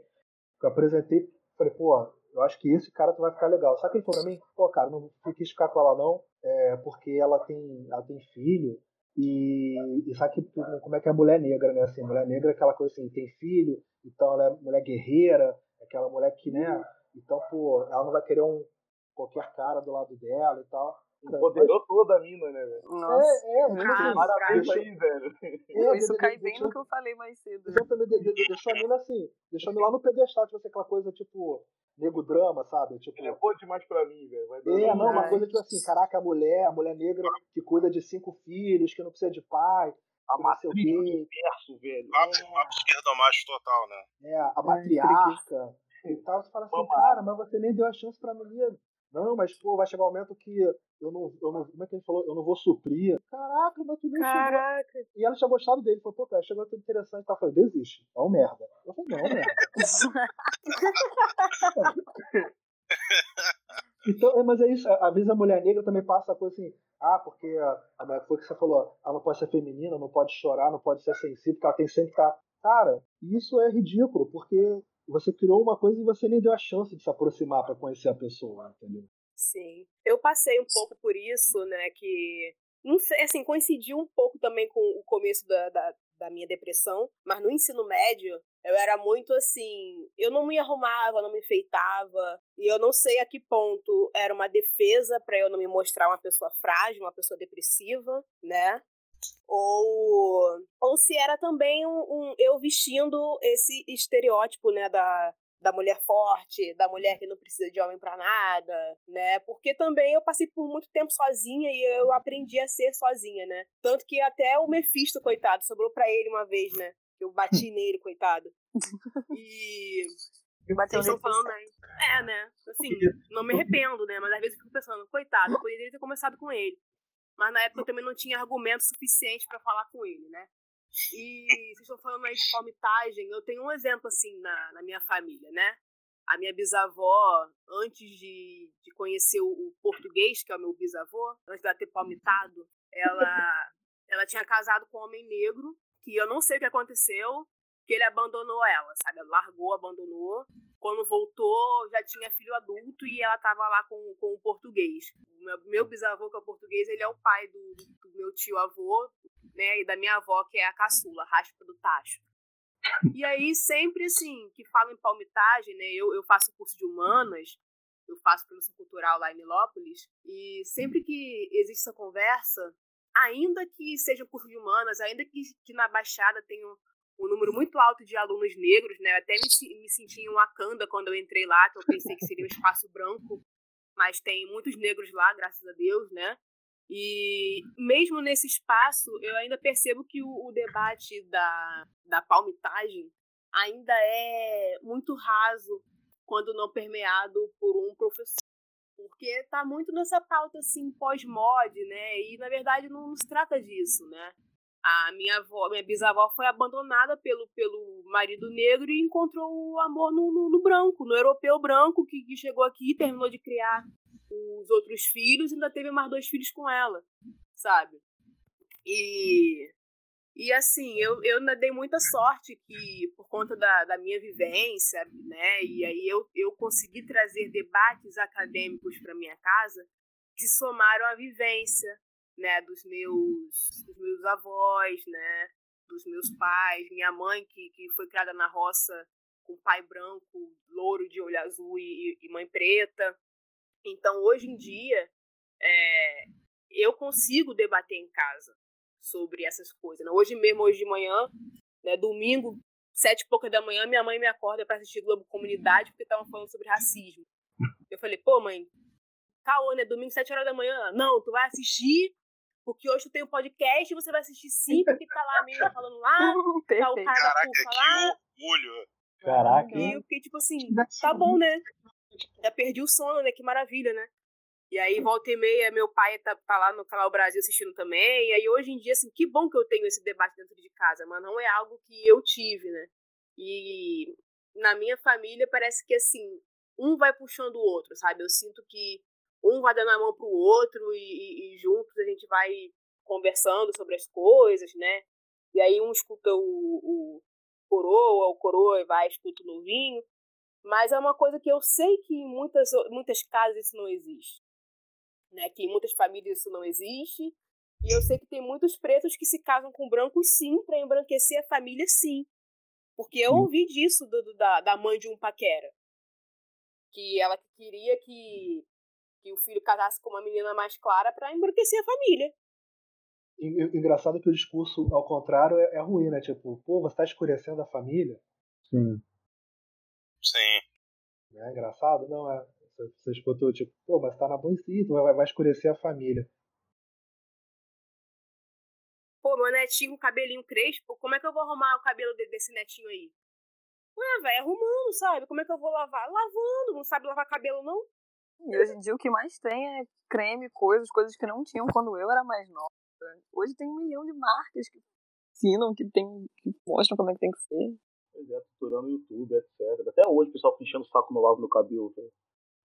Eu apresentei, falei, pô, eu acho que esse cara tu vai ficar legal. Sabe ele falou pra mim? Pô, cara, não quis ficar com ela não, é, porque ela tem, ela tem filho. E, e sabe que, como é que é a mulher negra, né? Assim, mulher negra é aquela coisa assim, tem filho, então ela é mulher guerreira, aquela mulher que, né? Então, pô, ela não vai querer um qualquer cara do lado dela e tal.
Empoderou toda a mina, né, velho?
Nossa,
é, é, mas,
Ah,
Parabéns
deixou-
aí, velho.
é,
isso
de-
cai
de-
bem
deixou-
no que eu falei mais cedo.
Então, também de- de- de- deixou a mina assim, deixou a mina lá no pedestal, tipo assim, aquela coisa tipo, nego drama, sabe? Tipo,
Ele é pô demais pra mim, velho.
É, não, uma coisa tipo assim, caraca, a mulher, a mulher negra que cuida de cinco filhos, que não precisa de pai,
a
o
matriz do
quê,
universo, velho.
Papo esquerdo macho total, né?
é, a matriarca e tal, você fala assim,
Mamãe.
cara, mas você nem deu a chance pra menina. Não, mas pô, vai chegar um momento que eu não, eu não, como é que ele falou? Eu não vou suprir. Caraca, mas tu nem chegou.
Caraca.
E ela tinha gostado dele, falou, pô, cara, chegou tudo interessante e. Eu falei, desiste, é um merda. Eu falei, não, é um merda. Então, é, mas é isso, às vezes a mulher negra também passa a coisa assim, ah, porque a, mulher- foi que você falou, ela não pode ser feminina, não pode chorar, não pode ser sensível, porque ela tem sempre que estar. Cara, isso é ridículo, porque você criou uma coisa e você nem deu a chance de se aproximar pra conhecer a pessoa, entendeu?
Sim. Eu passei um pouco por isso, né? Que. Não sei, assim, coincidiu um pouco também com o começo da, da, da minha depressão, mas no ensino médio eu era muito assim. Eu não me arrumava, não me enfeitava, e eu não sei a que ponto era uma defesa para eu não me mostrar uma pessoa frágil, uma pessoa depressiva, né? Ou, ou se era também um, um- eu vestindo esse estereótipo, né, da, da mulher forte, da mulher que não precisa de homem pra nada, né? Porque também eu passei por muito tempo sozinha e eu aprendi a ser sozinha, né? Tanto que até o Mephisto, coitado, sobrou pra ele uma vez, né? Eu bati nele, coitado. E vocês estão falando aí. É, né? Assim, não me arrependo, né? Mas às vezes eu fico pensando, coitado, eu poderia ter começado com ele. Mas na época eu também não tinha argumento suficiente pra falar com ele, né? E vocês estão falando aí de palmitagem, eu tenho um exemplo assim na, na minha família, né? A minha bisavó, antes de, de conhecer o, o português, que é o meu bisavô, antes dela ter palmitado, ela, ela tinha casado com um homem negro, que eu não sei o que aconteceu, que ele abandonou ela, sabe? Largou, abandonou. Quando voltou, já tinha filho adulto e ela tava lá com, com o português. Meu, bisavô, que é o português, ele é o pai do, do meu tio-avô, né? E da minha avó, que é a caçula, raspa do tacho. E aí, sempre assim, que fala em palmitagem, né? Eu, eu faço curso de humanas, eu faço produção cultural lá em Milópolis, e sempre que existe essa conversa, ainda que seja curso de humanas, ainda que, que na Baixada tenha um, número muito alto de alunos negros, né? Eu até me, me senti em Wakanda quando eu entrei lá, que eu pensei que seria um espaço branco, mas tem muitos negros lá, graças a Deus, né? E mesmo nesse espaço, eu ainda percebo que o, o debate da, da palmitagem ainda é muito raso quando não permeado por um professor. Porque tá muito nessa pauta assim pós-mod, né? E na verdade não, não se trata disso, né? A minha avó, minha bisavó foi abandonada pelo, pelo marido negro e encontrou o amor no, no, no branco, no europeu branco que, que chegou aqui e terminou de criar os outros filhos e ainda teve mais dois filhos com ela, sabe? E, e assim, eu, eu ainda dei muita sorte que, por conta da, da minha vivência, né? E aí eu, eu consegui trazer debates acadêmicos para minha casa que somaram a vivência, né? Dos meus, dos meus avós, né? Dos meus pais, minha mãe que, que foi criada na roça com pai branco, louro de olho azul e, e mãe preta. Então, hoje em dia, é, eu consigo debater em casa sobre essas coisas. Né? Hoje mesmo, hoje de manhã, né, domingo, sete e pouca da manhã, minha mãe me acorda para assistir Globo Comunidade porque estavam falando sobre racismo. Eu falei, pô, mãe, caô, né? Domingo, sete horas da manhã. Não, tu vai assistir porque hoje tu tem um podcast e você vai assistir sim, porque tá lá a menina falando lá, tá o cara
Caraca,
da lá.
que orgulho.
Caraca,
E eu fiquei tipo assim, tá bom, né? Já perdi o sono, né? Que maravilha, né? E aí, volta e meia, meu pai tá, tá lá no Canal Brasil assistindo também. E aí, hoje em dia, assim, que bom que eu tenho esse debate dentro de casa, mas não é algo que eu tive, né? E na minha família, parece que, assim, um vai puxando o outro, sabe? Eu sinto que um vai dando a mão pro outro e, e- e juntos a gente vai conversando sobre as coisas, né? E aí, um escuta o, o coroa, o coroa vai escuta o novinho. Mas é uma coisa que eu sei que em muitas, muitas casas isso não existe. Né? Que em muitas famílias isso não existe. E eu sei que tem muitos pretos que se casam com brancos, sim, para embranquecer a família, sim. Porque eu ouvi disso do- do- da, da mãe de um paquera. Que ela queria que, que o filho casasse com uma menina mais clara para embranquecer a família.
Engraçado que o discurso, ao contrário, é, é ruim, né? Tipo, pô, você tá escurecendo a família.
Sim.
Sim.
Né? Engraçado? Não, é. Você, escutou, tipo, pô, mas tá na boa vai, vai escurecer a família.
Pô, meu netinho com cabelinho crespo, como é que eu vou arrumar o cabelo de- desse netinho aí? Ué, velho, arrumando, sabe? Como é que eu vou lavar? Lavando, não sabe lavar cabelo, não?
E hoje em dia o que mais tem é creme, coisas, coisas que não tinham quando eu era mais nova. Hoje tem um milhão de marcas que ensinam, que, tem, que mostram como é que tem que ser.
Pois é, tutorando o YouTube, etc. Até hoje o pessoal fica enchendo o saco eu lavo meu cabelo, velho.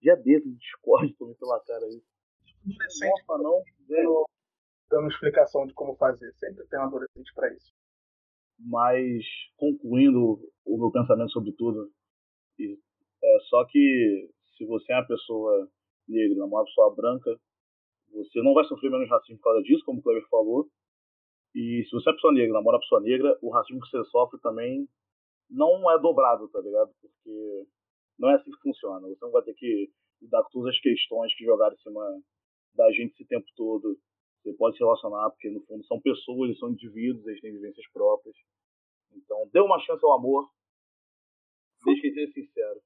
Dia desses, Discord, tomei pela cara aí.
Adolescente
Nossa, não,
dando explicação de como fazer. Sempre tem um adolescente pra isso.
Mas, concluindo o meu pensamento sobre tudo, e- é só que se você é uma pessoa negra, uma pessoa branca, você não vai sofrer menos racismo por causa disso, como o Cleber falou. E se você é pessoa negra, namora uma pessoa negra, o racismo que você sofre também não é dobrado, tá ligado? Porque não é assim que funciona. Você não vai ter que lidar com todas as questões que jogaram em cima da gente esse tempo todo. Você pode se relacionar, porque no fundo são pessoas, eles são indivíduos, eles têm vivências próprias. Então, dê uma chance ao amor. Desde que seja sincero.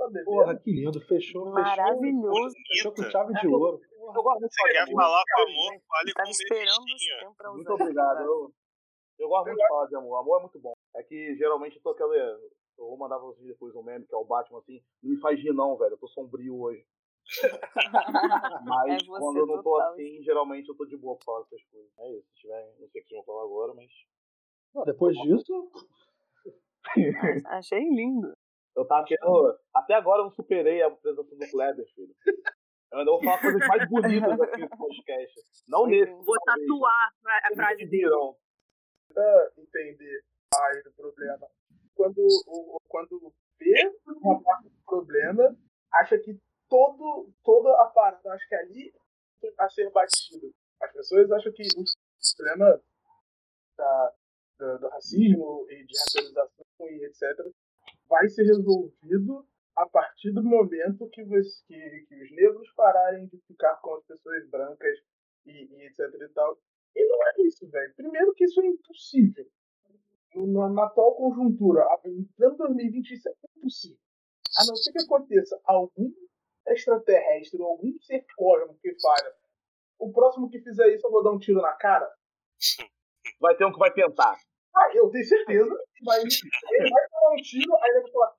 Tá beleza.
Porra, que lindo. Fechou, fechou.
Maravilhoso.
Fechou com
Bonita.
chave de ouro.
Eu gosto muito de
Você
falar de amor.
com amor, fale
Eu tava
com
esperando pra usar
Muito obrigado. Eu, eu gosto muito de falar de amor. Amor é muito bom. É que geralmente eu tô aquela. Eu vou mandar pra vocês depois um meme, que é o Batman assim. Não me faz rir, não, velho. Eu tô sombrio hoje. Mas
É
quando eu não tô
total,
assim, geralmente eu tô de boa pra falar essas coisas. É isso. Se tiver, não sei o que vocês vão falar agora, mas.
Não, depois disso,
Achei lindo.
Eu tava querendo. Até agora eu não superei a apresentação do Kleber, filho. Eu ainda vou falar coisas mais bonitas aqui no podcast. Não nesse.
Vou
talvez,
tatuar a fra- a frase dele.
pra entender a raiz do problema. Quando, o, o- quando vê uma parte do problema, acha que todo, toda a parada, acho que ali a ser batido. As pessoas acham que o problema da, do, do racismo e de racialização e etc. vai ser resolvido a partir do momento que, você, que, que os negros pararem de ficar com as pessoas brancas e, e etc e tal. E não é isso, velho. Primeiro que isso é impossível. Na, na atual conjuntura, a- em pleno 2020, isso é impossível. A não ser que aconteça algum extraterrestre ou algum ser cósmico que falha. O próximo que fizer isso, eu vou dar um tiro na cara.
Vai ter um que vai tentar.
Ah, eu tenho certeza. Mas ele vai dar um tiro, aí ele vai falar: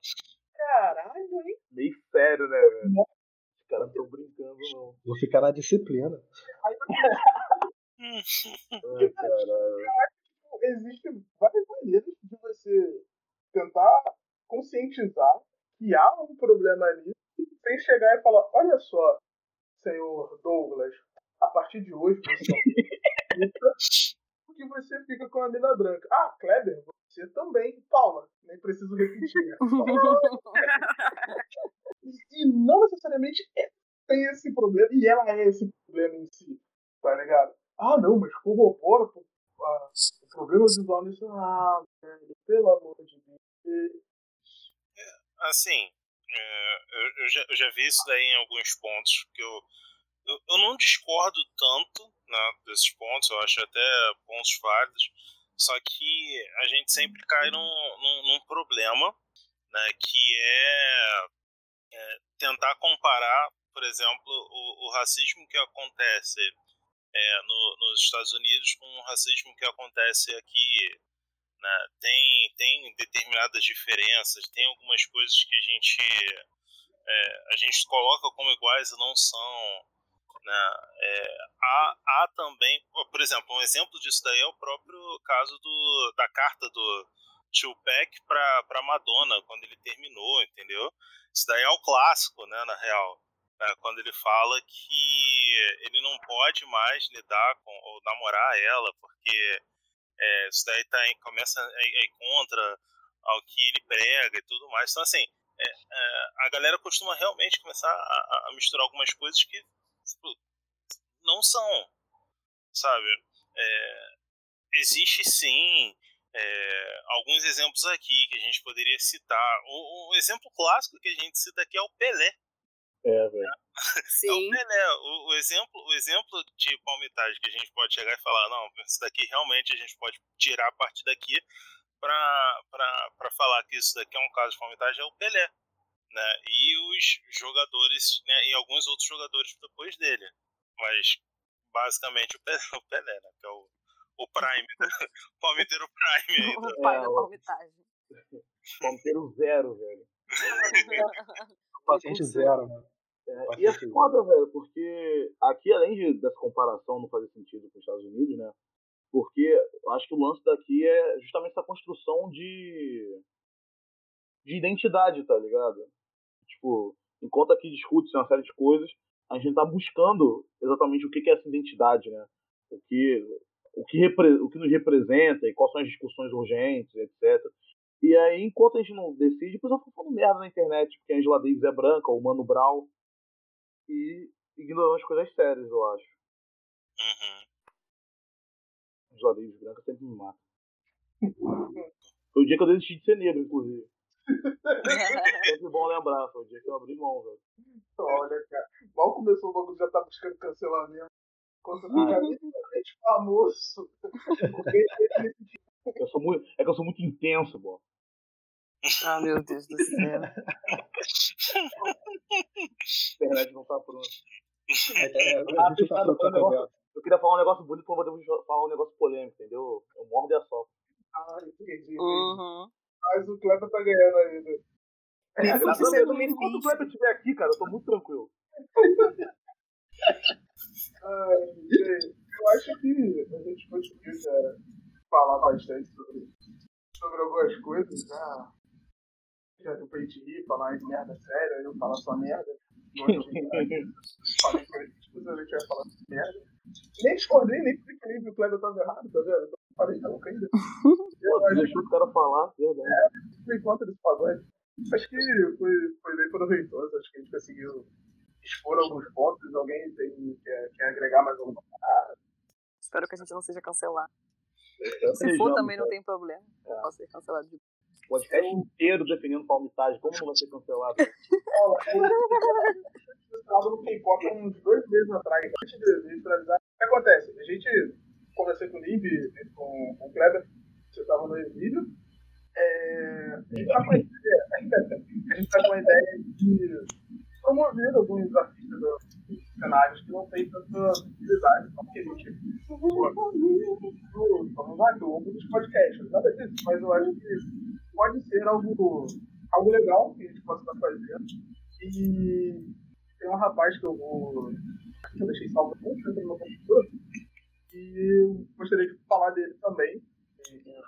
caralho, hein?
Meio sério, né, velho? Os caras não tão brincando, não.
vou ficar na disciplina.
Aí
Ai, caralho.
existem várias maneiras de você tentar conscientizar que há um problema ali sem chegar e falar, olha só, senhor Douglas, a partir de hoje você porque você fica com a mina branca. Ah, Kleber, você também. Paula, nem preciso repetir. e não necessariamente é, tem esse problema, e ela é esse problema em si, tá ligado? Ah, não, mas corrobora ah, o problema visual nisso. Ah, velho, pelo amor de Deus.
É, assim, é, eu, eu, já, eu já vi isso daí em alguns pontos que eu, eu, eu não discordo tanto né, desses pontos, eu acho até pontos válidos, só que a gente sempre cai num, num, num problema, né, que é, é, tentar comparar, por exemplo, o, o racismo que acontece é, no, nos Estados Unidos com o racismo que acontece aqui. Né? Tem, tem determinadas diferenças, tem algumas coisas que a gente, é, a gente coloca como iguais e não são. Né? É, há, há também, por exemplo, um exemplo disso daí é o próprio caso do, da carta do Tupac para Madonna, quando ele terminou, entendeu? Isso daí é o clássico, né, na real. Né, quando ele fala que ele não pode mais lidar com ou namorar ela, porque é, isso daí tá em, começa a ir contra ao que ele prega e tudo mais. Então, assim, é, é, a galera costuma realmente começar a, a misturar algumas coisas que tipo, não são, sabe? É, existe sim é, alguns exemplos aqui que a gente poderia citar. O, o, exemplo clássico que a gente cita aqui é o Pelé.
É, velho.
Sim.
É o Pelé. O, o, exemplo, o exemplo de palmitagem que a gente pode chegar e falar, não, isso daqui realmente a gente pode tirar a partir daqui para falar que isso daqui é um caso de palmitagem é o Pelé né? E os jogadores, né? E alguns outros jogadores depois dele. Mas basicamente o Pelé, o Pelé né? Que é o, o Prime, o palmiteiro Prime ainda.
O pai
É,
da
o-
palmitagem.
Palmiteiro zero, velho.
Paciente zero, né?
É, e é foda, velho, porque aqui, além de, dessa comparação não fazer sentido com os Estados Unidos, né? Porque eu acho que o lance daqui é justamente essa construção de. de identidade, tá ligado? Tipo, enquanto aqui discute-se uma série de coisas, a gente tá buscando exatamente o que é essa identidade, né? O que, o que, repre- o que nos representa e quais são as discussões urgentes, etc. E aí, enquanto a gente não decide, depois eu fico falando merda na internet, porque a Angela Davis é branca, o Mano Brown, e ignorando as coisas sérias, eu acho.
Uhum.
Angela Davis branca sempre me mata. Foi o dia que eu desisti de ser negro, inclusive. Sempre bom lembrar, foi o dia que eu abri mão, velho.
Olha, cara, mal começou o bagulho, já tá buscando cancelamento. Quando você fica literalmente famoso. Porque
Eu sou muito, é que eu sou muito intenso, bom.
Ah, meu Deus do céu.
A internet não tá pronta.
É,
Ah,
tá
um negócio-
aberto.
Eu queria falar um negócio bonito, mas eu vou falar um negócio polêmico, entendeu? Eu mordo e assopro.
Ah, entendi. entendi.
Uhum.
Mas o Kleber tá ganhando ainda.
É, graças a Deus, enquanto o. Kleber estiver aqui, cara, eu tô muito tranquilo.
Ai, gente, eu acho que a gente conseguiu já falar bastante sobre, sobre algumas coisas, né? Já deu pra gente rir, falar de merda séria, eu falar só merda. Hoje eu falei com ele, exclusivamente vai falar de merda. Nem discordei, nem fiquei que o Kleber tava errado, tá vendo? Então, falei não ainda. Eu acho
deixou o cara falar, verdade.
que fui contra desse pagode. Acho que foi, foi bem proveitoso, acho que a gente conseguiu expor alguns pontos, alguém tem, quer, quer agregar mais alguma
Espero que a gente não seja cancelado.
Eu
Se for também não
cara.
tem problema.
É.
Posso ser cancelado de
O podcast inteiro defendendo palmitagem, como não vai ser cancelado?
Olha, eu estava no K-pop há uns dois meses atrás, antes de neutralizar. O que acontece? A gente conversei com o Nib, com, com o Kleber, você estava no exílio. É, a gente está com tá com a ideia de promover alguns artistas dos cenários que não têm tanta visibilidade, como que a gente do, vamos lá, do longo dos podcasts, nada disso, mas eu acho que pode ser algo, algo legal que a gente possa estar fazendo. E tem um rapaz que eu vou. que eu deixei salvo aqui do meu computador. E eu gostaria de falar dele também.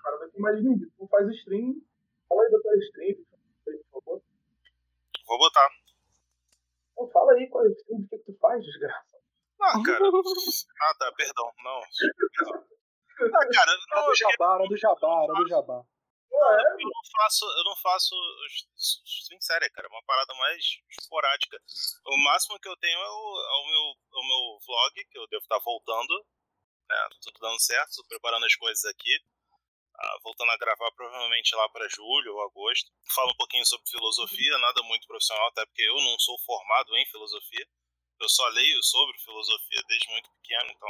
Caras daqui, mas Nick, tu faz stream. Fala aí da tua stream, por favor.
Vou botar.
Pô, fala aí qual é o que, que tu faz, desgraça.
Ah, cara. ah, tá, perdão. Não. Perdão. Ah, cara, não,
Era do jabá, era do jabá, era do jabá.
É,
eu não faço, eu não faço stream séria, cara, é uma parada mais esporádica. O máximo que eu tenho é o, é o meu, é o meu vlog, que eu devo estar voltando, né, tudo dando certo, tô preparando as coisas aqui. Ah, voltando a gravar provavelmente lá para julho ou agosto. Falo um pouquinho sobre filosofia, nada muito profissional, até porque eu não sou formado em filosofia. Eu só leio sobre filosofia desde muito pequeno, então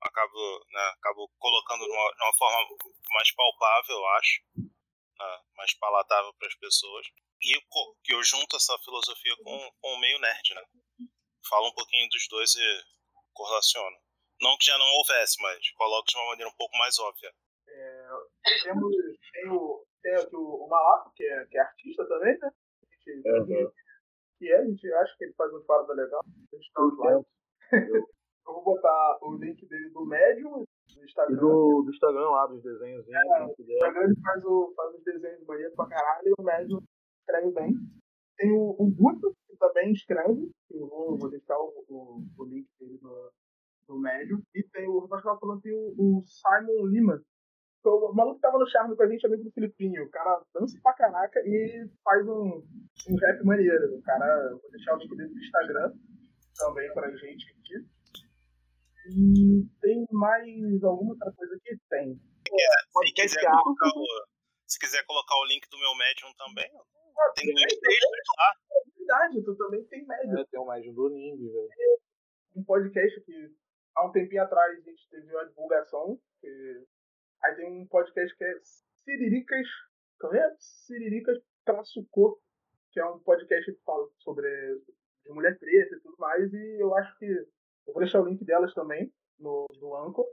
acabo, né, acabo colocando de uma, forma mais palpável, eu acho, né, mais palatável para as pessoas. E eu, que eu junto essa filosofia com, com o meio nerd, né? Falo um pouquinho dos dois e correlaciono. Não que já não houvesse, mas coloco de uma maneira um pouco mais óbvia.
É, temos, tem, o, tem aqui o, o Malaco, que é, que é artista também, né? A gente,
Uhum.
que é, a gente acha que ele faz um parada legal. A gente tá lá. Eu vou botar o link dele do Medium, do
E
Instagram.
do, do Instagram lá, dos desenhos.
É, O Instagram ele faz, o, faz os desenhos maneiros pra caralho e o Medium escreve bem. Tem o, o Guto, que também escreve, que eu vou, vou deixar o, o, o link dele no, no Medium. E tem o, acho que eu falando, tem o, o Simon Lima, que é o maluco que tava no charme com a gente, amigo do Filipinho. O cara dança pra caraca e faz um, um rap maneiro. O cara, vou deixar o link dele no Instagram também pra gente aqui. E tem mais alguma outra coisa que tem.
Se quiser, colocar o, se quiser colocar o link do meu Medium também, tem dois textos lá.
É verdade, tu também tem média.
É, tem o um do Nimbi, velho.
Um podcast que há um tempinho atrás a gente teve uma divulgação. Que... Aí tem um podcast que é Siriricas. Como é? Siriricas Traço Corpo, que é um podcast que fala sobre de mulher preta e tudo mais. E eu acho que eu vou deixar o link delas também no, no Anchor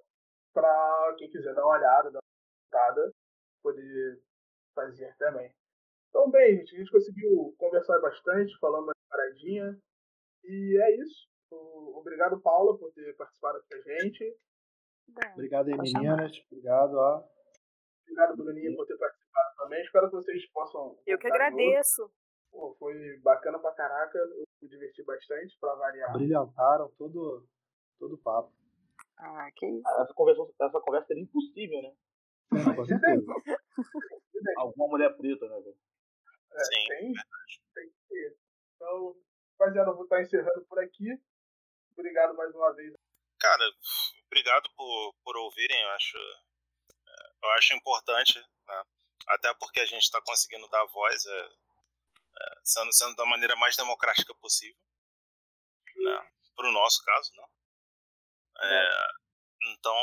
pra quem quiser dar uma olhada, dar uma olhada, poder fazer também. Então, bem, gente, a gente conseguiu conversar bastante, falando uma paradinha. E é isso. Obrigado, Paula, por ter participado aqui com a gente.
Obrigado aí,
chamar.
meninas. Obrigado, ó.
Obrigado, Bruninho, por ter participado também. Espero que vocês possam.
Eu que agradeço.
Pô, foi bacana pra caraca. Eu me diverti bastante, pra variar.
Brilhantaram todo, todo o papo.
Ah, que isso.
Essa conversa, essa conversa seria impossível, né?
Com certeza.
Alguma mulher preta, né, velho?
É,
Sim,
tem, tem que ter. Então, rapaziada, eu vou estar encerrando por aqui. Obrigado mais uma vez.
Cara, obrigado por, por ouvirem, eu acho, é, eu acho importante, né? até porque a gente está conseguindo dar voz, é, é, sendo, sendo da maneira mais democrática possível, né? para o nosso caso, né? É, então,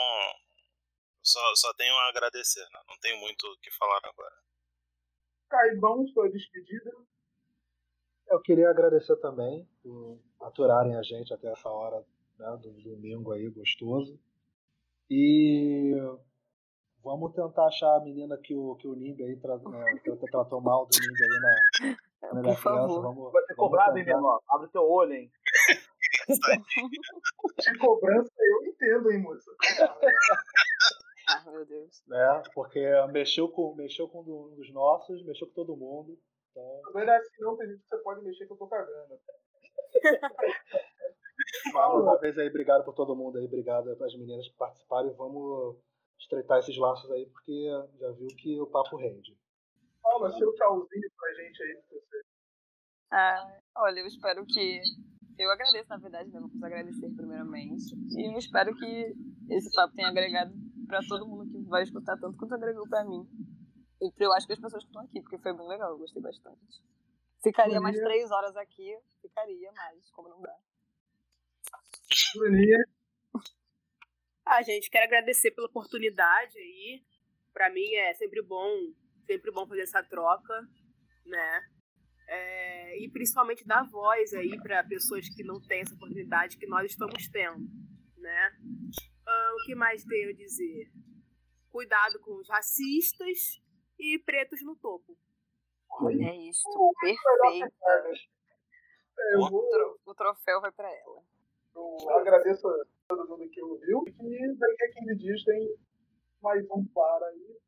só, só tenho a agradecer, né? não tenho muito o que falar agora.
Caibão, sua despedida.
Eu queria agradecer também por aturarem a gente até essa hora né, do domingo aí, gostoso. E vamos tentar achar a menina que o, que o Nimbi aí tra, é, tra- tratou mal do Nimbi aí na, na
Por
criança.
favor.
Vamos,
Vai ser cobrado, hein, menor? Abre teu olho, hein?
De cobrança eu entendo, hein, moça.
Ah, meu Deus.
né? Porque mexeu com, mexeu com um dos nossos, mexeu com todo mundo. Então,
Não é assim não, tem gente que você pode mexer que eu tô cagando.
Mais uma vez aí, obrigado por todo mundo aí, obrigado às meninas que participaram e vamos estreitar esses laços aí, porque já viu que o papo rende.
Paula, seu tchauzinho pra gente aí. pra você.
Ah, olha, eu espero que. Eu agradeço, na verdade, né? Vamos agradecer primeiramente. E eu espero que esse papo tenha agregado pra todo mundo que vai escutar tanto quanto agregou pra mim. E eu acho que as pessoas que estão aqui, porque foi bem legal, eu gostei bastante. Ficaria mais três horas aqui, ficaria, mas como não dá.
Bruninha,
Ah, gente, quero agradecer pela oportunidade aí. Pra mim é sempre bom, sempre bom fazer essa troca, né? É, e principalmente dar voz aí para pessoas que não têm essa oportunidade que nós estamos tendo, né? Ah, o que mais tenho a dizer? Cuidado com os racistas e pretos no topo.
É isto, perfeita.
é,
O, tro- o troféu vai pra ela.
eu agradeço a todo mundo que ouviu. E daqui a 15 dias tem mais um para aí.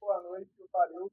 Boa noite, valeu.